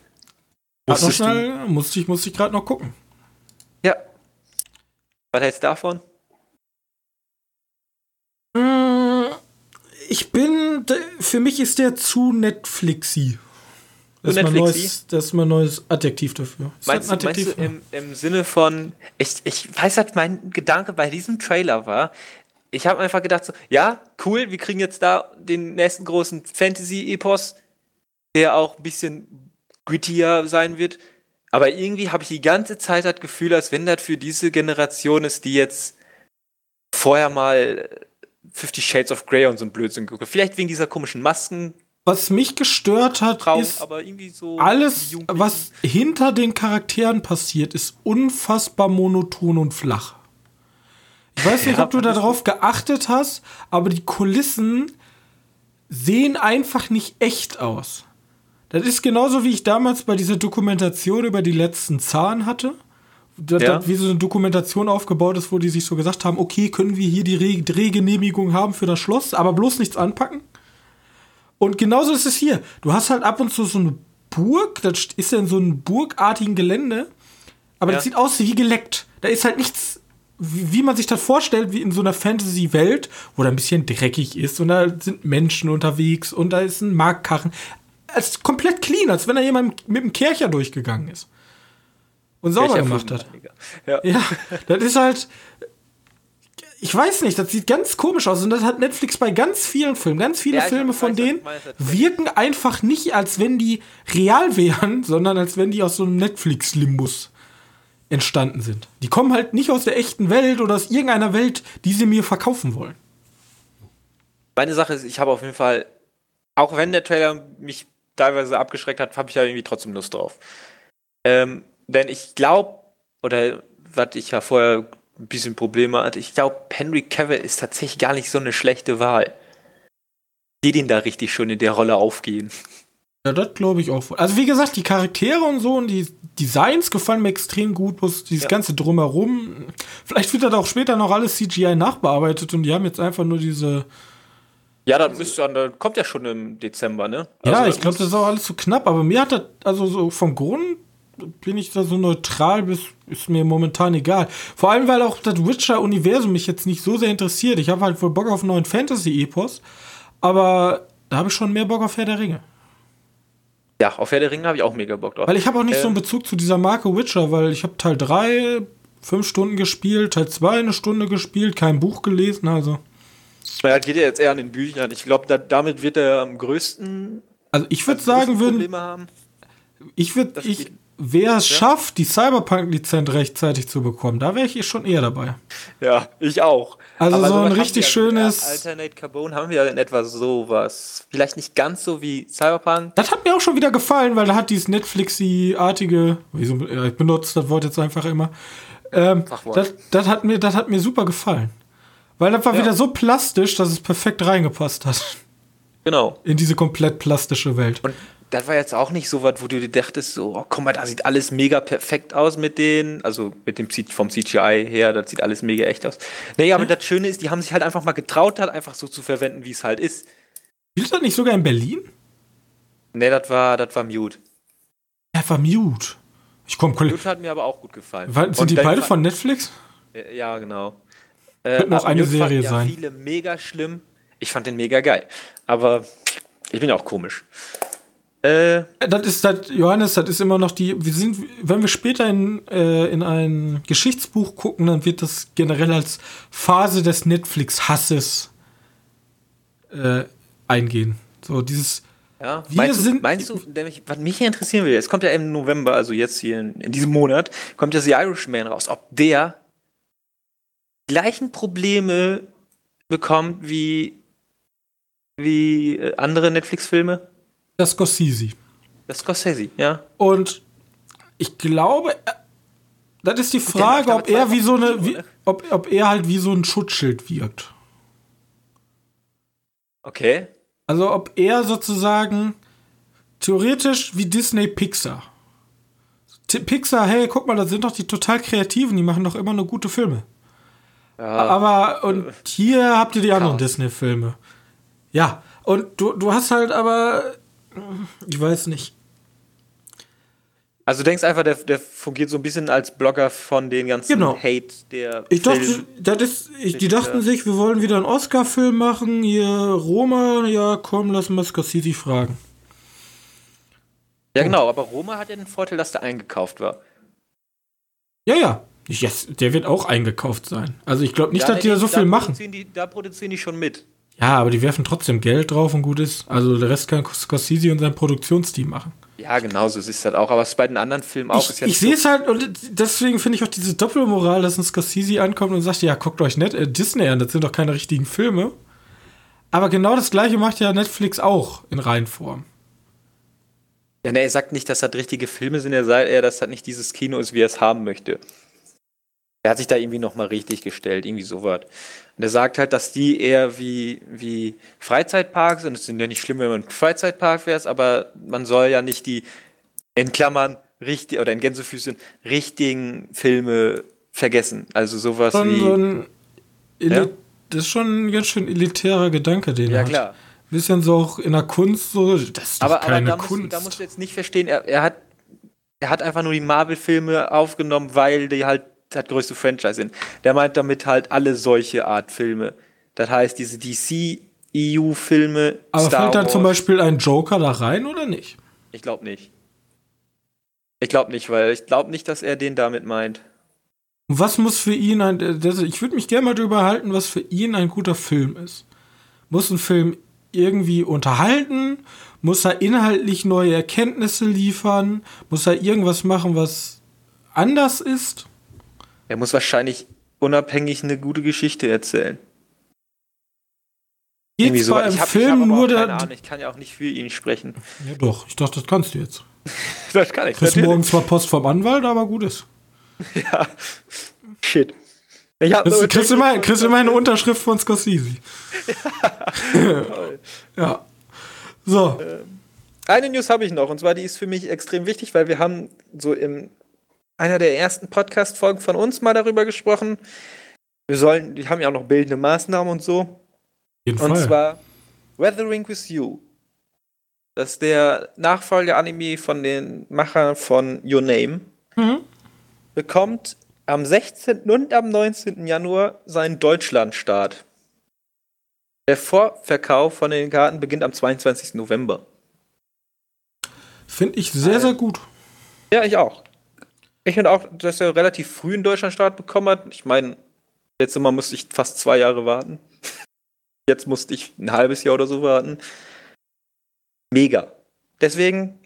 Musste ich, schnell, musste ich, musste ich gerade noch gucken. Ja. Was hältst du davon? ich bin, für mich ist der zu Netflixy. Das ist, mein neues, das ist mein neues Adjektiv dafür. meinst, du, meinst du im, im, Sinne von, ich, ich weiß halt, mein Gedanke bei diesem Trailer war, ich habe einfach gedacht so, ja, cool, wir kriegen jetzt da den nächsten großen Fantasy-Epos, der auch ein bisschen grittier sein wird. Aber irgendwie habe ich die ganze Zeit das Gefühl, als wenn das für diese Generation ist, die jetzt vorher mal Fifty Shades of Grey und so ein Blödsinn geguckt. Vielleicht wegen dieser komischen Masken. Was mich gestört hat, Traum, ist so alles, was hinter den Charakteren passiert, ist unfassbar monoton und flach. Ich weiß nicht, ja, ob du darauf geachtet hast, aber die Kulissen sehen einfach nicht echt aus. Das ist genauso, wie ich damals bei dieser Dokumentation über die letzten Zahn hatte. Da, Ja. da, wie so eine Dokumentation aufgebaut ist, wo die sich so gesagt haben, okay, können wir hier die Re Drehgenehmigung haben für das Schloss, aber bloß nichts anpacken? Und genauso ist es hier. Du hast halt ab und zu so eine Burg, das ist ja in so einem burgartigen Gelände, aber Ja. das sieht aus wie geleckt. Da ist halt nichts, wie, wie man sich das vorstellt, wie in so einer Fantasy-Welt, wo da ein bisschen dreckig ist und da sind Menschen unterwegs und da ist ein Marktkarren. Ist komplett clean, als wenn da jemand mit dem Kercher durchgegangen ist. Und sauber gemacht hat. Ja. Ja, das ist halt. Ich weiß nicht, das sieht ganz komisch aus. Und das hat Netflix bei ganz vielen Filmen. Ganz viele Ja, Filme von denen wirken einfach nicht, als wenn die real wären, sondern als wenn die aus so einem Netflix-Limbus entstanden sind. Die kommen halt nicht aus der echten Welt oder aus irgendeiner Welt, die sie mir verkaufen wollen. Meine Sache ist, ich habe auf jeden Fall, auch wenn der Trailer mich teilweise abgeschreckt hat, habe ich ja irgendwie trotzdem Lust drauf. Ähm, denn ich glaube, oder was ich ja vorher ein bisschen Probleme hatte, ich glaube, Henry Cavill ist tatsächlich gar nicht so eine schlechte Wahl. Die den da richtig schön in der Rolle aufgehen. Ja, das glaube ich auch. Also wie gesagt, die Charaktere und so und die Designs gefallen mir extrem gut, bloß dieses Ja. ganze drumherum. Vielleicht wird das auch später noch alles CGI nachbearbeitet und die haben jetzt einfach nur diese. Ja, das müsste dann, kommt ja schon im Dezember, ne? ja, Also, ich glaube, das ist auch alles zu knapp, aber mir hat das, also so vom Grund bin ich da so neutral bis ist mir momentan egal. Vor allem, weil auch das Witcher-Universum mich jetzt nicht so sehr interessiert. Ich habe halt wohl Bock auf einen neuen Fantasy-Epos, aber da habe ich schon mehr Bock auf Herr der Ringe. Ja, auf Herr der Ringe habe ich auch mega Bock drauf. Weil ich habe auch nicht so einen Ähm. Bezug zu dieser Marke Witcher, weil ich habe Teil 3 fünf Stunden gespielt, Teil 2 eine Stunde gespielt, kein Buch gelesen, also. Ja, geht ja jetzt eher an den Büchern. Ich glaube, da, damit wird er am größten, Also ich würde sagen, würden, Probleme haben. ich würde, Das ich, wer es schafft, die Cyberpunk-Lizenz rechtzeitig zu bekommen, da wäre ich eh schon eher dabei. Ja, ich auch. Also so ein richtig ja schönes- mit Alternate Carbon haben wir ja in etwa sowas. Vielleicht nicht ganz so wie Cyberpunk. Das hat mir auch schon wieder gefallen, weil da hat dieses Netflixy-artige, wieso, ja, ich benutze das Wort jetzt einfach immer, ähm, das, das, hat mir, das hat mir super gefallen. Weil das war Ja. wieder so plastisch, dass es perfekt reingepasst hat Genau. in diese komplett plastische Welt. Und das war jetzt auch nicht so was, wo du dir dachtest, so, oh, guck mal, da sieht alles mega perfekt aus mit den, also mit dem vom CGI her, das sieht alles mega echt aus. Nee, aber das Schöne ist, die haben sich halt einfach mal getraut, das einfach so zu verwenden, wie es halt ist. Spielt das nicht sogar in Berlin? Nee, das war, das war Mute. Er war mute. Ich komm. Mute hat mir aber auch gut gefallen. Sind Und die beide von Netflix? Ja, genau. Äh, Könnte noch eine Serie ja sein. viele mega schlimm. Ich fand den mega geil. Aber ich bin ja auch komisch. Äh, Das ist das, Johannes, das ist immer noch die. Wir sind, wenn wir später in, äh, in ein Geschichtsbuch gucken, dann wird das generell als Phase des Netflix-Hasses äh, eingehen. So dieses. ja. Wir meinst, sind- du, meinst du, mich, was mich hier interessieren will, es kommt ja im November, also jetzt hier in, in diesem Monat, kommt ja The Irishman raus, ob der gleichen Probleme bekommt wie, wie äh, andere Netflix-Filme? Das Scorsese. Das Scorsese, ja. Und ich glaube, äh, das ist die Frage, ob er wie so eine, 2000 wie, ob, ob er halt wie so ein Schutzschild wirkt. Okay. Also ob er sozusagen theoretisch wie Disney Pixar. Pixar, hey, guck mal, das sind doch die total kreativen, die machen doch immer nur gute Filme. Ja, Aber und hier habt ihr die anderen. Disney-Filme. Ja, und du, du hast halt aber, ich weiß nicht. Also du denkst einfach, der, der fungiert so ein bisschen als Blogger von den ganzen Genau. Hate der Ich dachte, Film- das ist, ich, die dachten sich, wir wollen wieder einen Oscar-Film machen. Hier Roma, ja, komm, lass mal Scorsese fragen. Ja genau, aber Roma hat ja den Vorteil, dass der eingekauft war. Ja, ja. Yes, der wird auch eingekauft sein. Also ich glaube nicht, ja, dass nee, die da so da viel machen. Die, da produzieren die schon mit. Ja, aber die werfen trotzdem Geld drauf und gut ist. Also der Rest kann Scorsese und sein Produktionsteam machen. Ja, genau, so ist das auch. Aber es ist bei den anderen Filmen auch. ich ist ja ich sehe so, es halt und deswegen finde ich auch diese Doppelmoral, dass ein Scorsese ankommt und sagt, ja, guckt euch nicht äh, Disney an, das sind doch keine richtigen Filme. Aber genau das gleiche macht ja Netflix auch in Reihenform. Ja, nee, er sagt nicht, dass das richtige Filme sind, er sagt eher, dass das nicht dieses Kino ist, wie er es haben möchte. Er hat sich da irgendwie nochmal richtig gestellt, irgendwie sowas. Und er sagt halt, dass die eher wie, wie Freizeitparks sind. Es sind ja nicht schlimm, wenn man ein Freizeitpark wäre, aber man soll ja nicht die, in Klammern, richtig, oder in Gänsefüßchen, richtigen Filme vergessen. Also sowas Schon wie. so ein Ja? Das ist schon ein ganz schön elitärer Gedanke, den er ja, hat. klar. Bisschen so auch in der Kunst so, das ist doch Aber, aber keine da, musst, du- Kunst. da musst du jetzt nicht verstehen, er, er hat. Er hat einfach nur die Marvel-Filme aufgenommen, weil die halt das größte Franchise sind. Der meint damit halt alle solche Art Filme. Das heißt, diese DC-EU-Filme. Aber fällt da zum Beispiel ein Joker da rein oder nicht? Ich glaube nicht. Ich glaube nicht, weil ich glaube nicht, dass er den damit meint. Was muss für ihn ein. Das, ich würde mich gerne mal darüber halten, was für ihn ein guter Film ist. Muss ein Film irgendwie unterhalten? Muss er inhaltlich neue Erkenntnisse liefern? Muss er irgendwas machen, was anders ist? Er muss wahrscheinlich unabhängig eine gute Geschichte erzählen. Irgendwie so. im hab, ich hab Film aber nur der. Ahnung, ich kann ja auch nicht für ihn sprechen. Ja, doch, ich dachte, das kannst du jetzt. <laughs> Das kann ich. Kriegst morgen zwar Post vom Anwalt, aber gut ist. <laughs> Ja. Shit. Ich hab nur- kriegst, du <laughs> mal, kriegst du mal eine Unterschrift von Scorsese. ja. So. Eine News habe ich noch, und zwar die ist für mich extrem wichtig, weil wir haben so in einer der ersten Podcast-Folgen von uns mal darüber gesprochen. Wir sollen, die haben ja auch noch bildende Maßnahmen und so. jeden Und Fall. zwar Weathering with You. Das ist der Nachfolger-Anime von den Machern von Your Name. Mhm. Bekommt am 16. und am 19. Januar seinen Deutschlandstart. Der Vorverkauf von den Karten beginnt am 22. November. Finde ich sehr, sehr gut. Ja, ich auch. Ich finde auch, dass er relativ früh in Deutschland Start bekommen hat. Ich meine, letztes Mal musste ich fast zwei Jahre warten. <laughs> Jetzt musste ich ein halbes Jahr oder so warten. Mega. Deswegen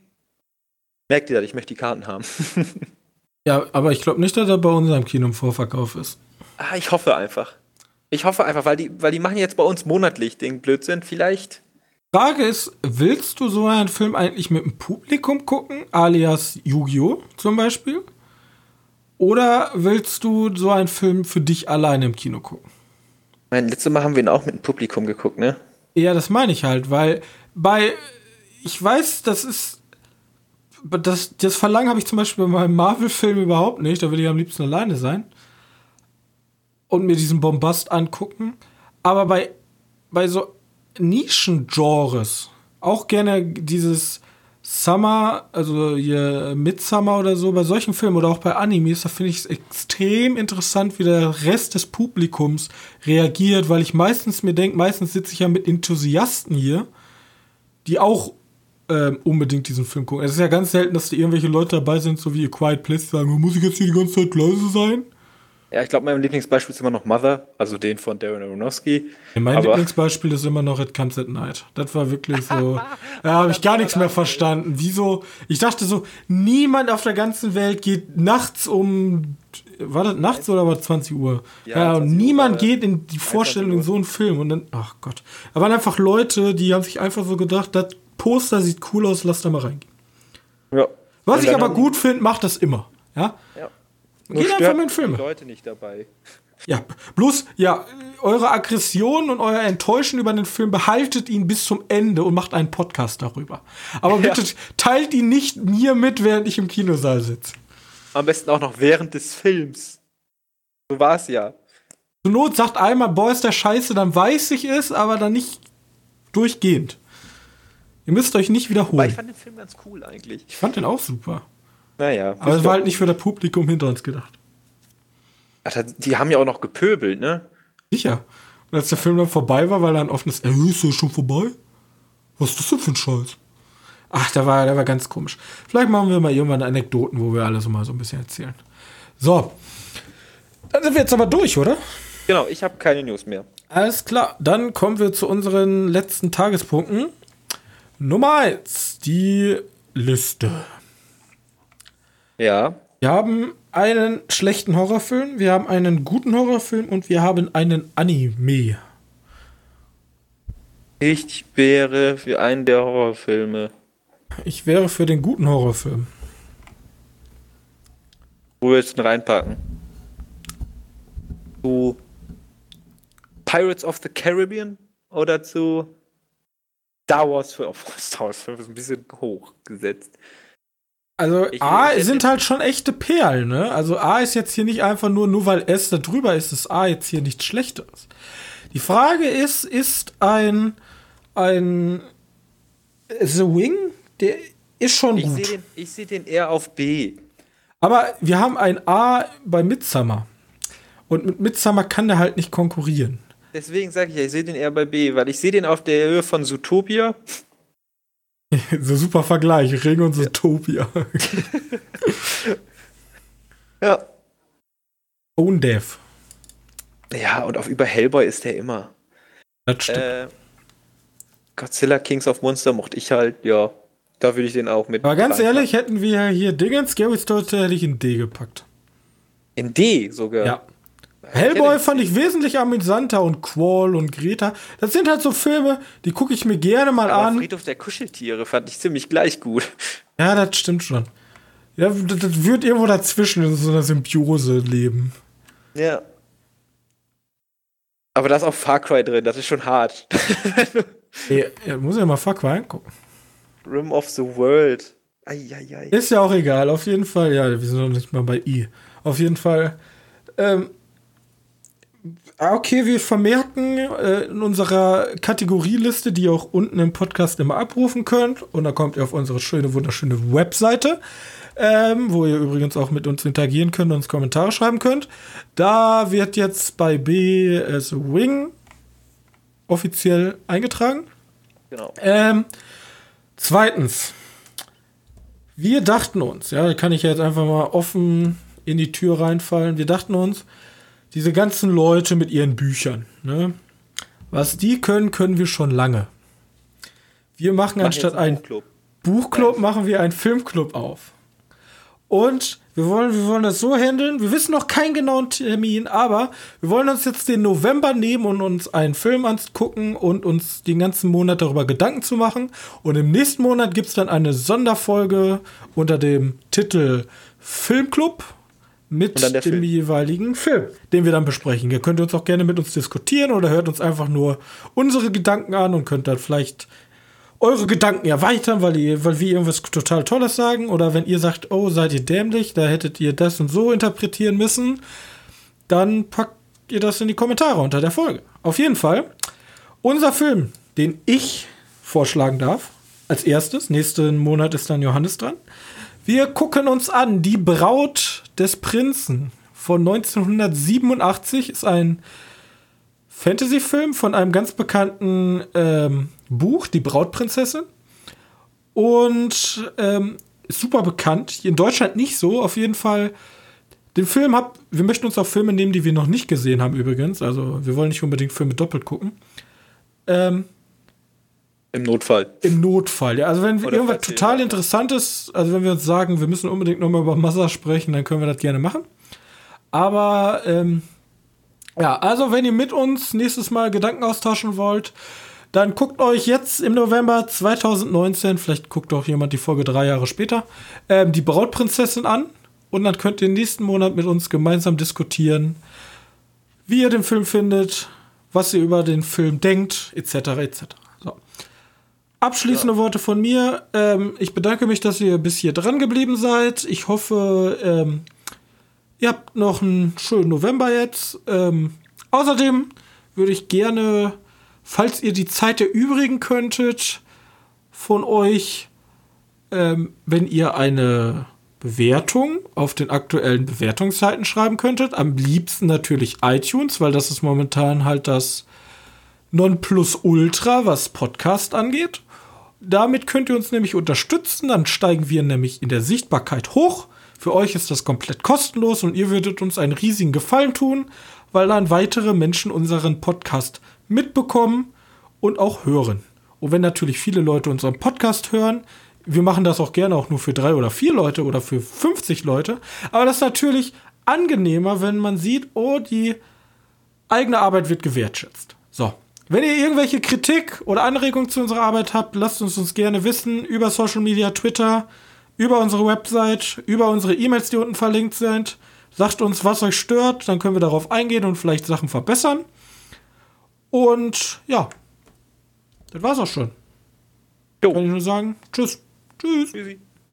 merkt ihr das, ich möchte die Karten haben. <laughs> Ja, aber ich glaube nicht, dass er bei unserem Kino im Vorverkauf ist. ah, ich hoffe einfach. Ich hoffe einfach, weil die, weil die machen jetzt bei uns monatlich den Blödsinn. Vielleicht. Frage ist, willst du so einen Film eigentlich mit dem Publikum gucken, alias Yu-Gi-Oh! zum Beispiel? Oder willst du so einen Film für dich alleine im Kino gucken? Mein letztes Mal haben wir ihn auch mit dem Publikum geguckt, ne? Ja, das meine ich halt, weil bei, ich weiß, das ist, das, das Verlangen habe ich zum Beispiel bei meinem Marvel-Film überhaupt nicht, da will ich am liebsten alleine sein und mir diesen Bombast angucken. Aber bei, bei so Nischen-Genres, auch gerne dieses Summer, also hier Midsummer oder so, bei solchen Filmen oder auch bei Animes, da finde ich es extrem interessant, wie der Rest des Publikums reagiert, weil ich meistens mir denke, meistens sitze ich ja mit Enthusiasten hier, die auch ähm, unbedingt diesen Film gucken. Es ist ja ganz selten, dass da irgendwelche Leute dabei sind, so wie A Quiet Place, die sagen, muss ich jetzt hier die ganze Zeit leise sein? Ja, ich glaube, mein Lieblingsbeispiel ist immer noch Mother, also den von Darren Aronofsky. Ja, mein Aber- Lieblingsbeispiel ist immer noch It Comes at Night. Das war wirklich so. <laughs> Da habe ich gar nichts mehr verstanden. Wieso? Ich dachte so, niemand auf der ganzen Welt geht nachts um. War das nachts oder war das 20 Uhr? Ja, Ja, und 20 Uhr niemand war- geht in die Vorstellung in so einen Film. Und dann, ach Gott. Da waren einfach Leute, die haben sich einfach so gedacht, das Poster sieht cool aus, lass da mal reingehen. Ja. Was Und ich aber gut finde, macht das immer. Ja? Ja. Geht einfach mal in Filme. die Leute nicht dabei. Ja, bloß, ja, eure Aggression und euer Enttäuschen über den Film behaltet ihn bis zum Ende und macht einen Podcast darüber. Aber bitte teilt ihn nicht mir mit, während ich im Kinosaal sitze. Am besten auch noch während des Films. So war es ja. Zur Not sagt einmal, boah, ist der Scheiße, dann weiß ich es, aber dann nicht durchgehend. Ihr müsst euch nicht Aber wiederholen. ich fand den Film ganz cool eigentlich. Ich fand den auch super. Naja. Aber es war halt nicht für das Publikum hinter uns gedacht. Ach, die haben ja auch noch gepöbelt, ne? Sicher. Und als der Film dann vorbei war, war da ein offenes, äh, ist der schon vorbei? Was ist das denn für ein Scheiß? Ach, der war, der war ganz komisch. Vielleicht machen wir mal irgendwann Anekdoten, wo wir alles mal so ein bisschen erzählen. So. Dann sind wir jetzt aber durch, oder? Genau, ich habe keine News mehr. Alles klar. Dann kommen wir zu unseren letzten Tagespunkten. Nummer eins, die Liste. Ja. Wir haben einen schlechten Horrorfilm, wir haben einen guten Horrorfilm und wir haben einen Anime. Ich wäre für einen der Horrorfilme. Ich wäre für den guten Horrorfilm. Wo wir jetzt reinpacken? Zu Pirates of the Caribbean oder zu Star Wars 5? Oh, <laughs> Star Wars 5 ist ein bisschen hoch gesetzt. Also Ich- A ich- sind halt schon echte Perlen, ne? Also A ist jetzt hier nicht einfach nur, nur weil S da drüber ist, ist A jetzt hier nichts Schlechtes. Die Frage ist, ist ein, ein The Wing, der ist schon Ich gut. sehe den, ich seh den eher auf B. Aber wir haben ein A bei Midsummer. Und mit Midsummer kann der halt nicht konkurrieren. Deswegen sage ich ja, ich sehe den eher bei B, weil ich sehe den auf der Höhe von Zootopia. <laughs> so super Vergleich, Ring und Zootopia. <laughs> Ja. Own Death. Ja, und auf über Hellboy ist der immer. Das stimmt. Äh, Godzilla Kings of Monster mochte ich halt, ja. Da würde ich den auch mit. Aber ganz ehrlich, hätten wir hier Dingens, Scary Stories, hätte ich in D gepackt. In D sogar. Ja. Hellboy fand ich wesentlich amüsanter und Quall und Greta. Das sind halt so Filme, die gucke ich mir gerne mal Aber an. Friedhof der Kuscheltiere fand ich ziemlich gleich gut. Ja, das stimmt schon. Ja, das, das wird irgendwo dazwischen in so einer Symbiose leben. Ja. Aber da ist auch Far Cry drin, das ist schon hart. <laughs> Ja, muss ja mal Fuck mal angucken. Rim of the World. Eieiei. Ist ja auch egal, auf jeden Fall. Ja, wir sind noch nicht mal bei I. Auf jeden Fall. Ähm, okay, wir vermerken äh, in unserer Kategorieliste, die ihr auch unten im Podcast immer abrufen könnt. Und da kommt ihr auf unsere schöne, wunderschöne Webseite, ähm, wo ihr übrigens auch mit uns interagieren könnt und uns Kommentare schreiben könnt. Da wird jetzt bei B The Wing offiziell eingetragen. Genau. Ähm, zweitens, wir dachten uns, ja, da kann ich jetzt einfach mal offen in die Tür reinfallen. Wir dachten uns, diese ganzen Leute mit ihren Büchern, ne, was die können, können wir schon lange. Wir machen anstatt einen ein Buchclub. Buchclub, machen wir einen Filmclub auf. Und wir wollen, wir wollen das so handeln. Wir wissen noch keinen genauen Termin, aber wir wollen uns jetzt den November nehmen und uns einen Film angucken und uns den ganzen Monat darüber Gedanken zu machen. Und im nächsten Monat gibt es dann eine Sonderfolge unter dem Titel Filmclub mit dem Film. jeweiligen Film, den wir dann besprechen. Ihr könnt uns auch gerne mit uns diskutieren oder hört uns einfach nur unsere Gedanken an und könnt dann vielleicht eure Gedanken erweitern, weil, ihr, weil wir irgendwas total Tolles sagen. Oder wenn ihr sagt, oh, seid ihr dämlich, da hättet ihr das und so interpretieren müssen, dann packt ihr das in die Kommentare unter der Folge. Auf jeden Fall, unser Film, den ich vorschlagen darf, als erstes, nächsten Monat ist dann Johannes dran. Wir gucken uns an, Die Braut des Prinzen von 1987 ist ein Fantasy-Film von einem ganz bekannten ähm, Buch, Die Brautprinzessin. Und ähm, super bekannt. In Deutschland nicht so, auf jeden Fall. Den Film hab, wir möchten uns auch Filme nehmen, die wir noch nicht gesehen haben übrigens. Also wir wollen nicht unbedingt Filme doppelt gucken. Ähm, Im Notfall. Im Notfall, ja. Also wenn Oder irgendwas total Interessantes, also wenn wir uns sagen, wir müssen unbedingt nochmal über Massa sprechen, dann können wir das gerne machen. Aber ähm, ja, also wenn ihr mit uns nächstes Mal Gedanken austauschen wollt, dann guckt euch jetzt im November 2019, vielleicht guckt auch jemand die Folge drei Jahre später, ähm, die Brautprinzessin an. Und dann könnt ihr nächsten Monat mit uns gemeinsam diskutieren, wie ihr den Film findet, was ihr über den Film denkt, etc. etc. Abschließende Worte von mir. Ähm, ich bedanke mich, dass ihr bis hier dran geblieben seid. Ich hoffe, ähm, ihr habt noch einen schönen November jetzt. Ähm, außerdem würde ich gerne, falls ihr die Zeit erübrigen könntet, von euch, ähm, wenn ihr eine Bewertung auf den aktuellen Bewertungsseiten schreiben könntet. Am liebsten natürlich iTunes, weil das ist momentan halt das Nonplusultra, was Podcast angeht. Damit könnt ihr uns nämlich unterstützen, dann steigen wir nämlich in der Sichtbarkeit hoch. Für euch ist das komplett kostenlos und ihr würdet uns einen riesigen Gefallen tun, weil dann weitere Menschen unseren Podcast mitbekommen und auch hören. Und wenn natürlich viele Leute unseren Podcast hören, wir machen das auch gerne auch nur für drei oder vier Leute oder für 50 Leute, aber das ist natürlich angenehmer, wenn man sieht, oh, die eigene Arbeit wird gewertschätzt. So. Wenn ihr irgendwelche Kritik oder Anregungen zu unserer Arbeit habt, lasst uns uns gerne wissen über Social Media, Twitter, über unsere Website, über unsere E-Mails, die unten verlinkt sind. Sagt uns, was euch stört, dann können wir darauf eingehen und vielleicht Sachen verbessern. Und ja, das war's auch schon. Jo. Kann ich nur sagen, tschüss. Tschüss. Tschüssi.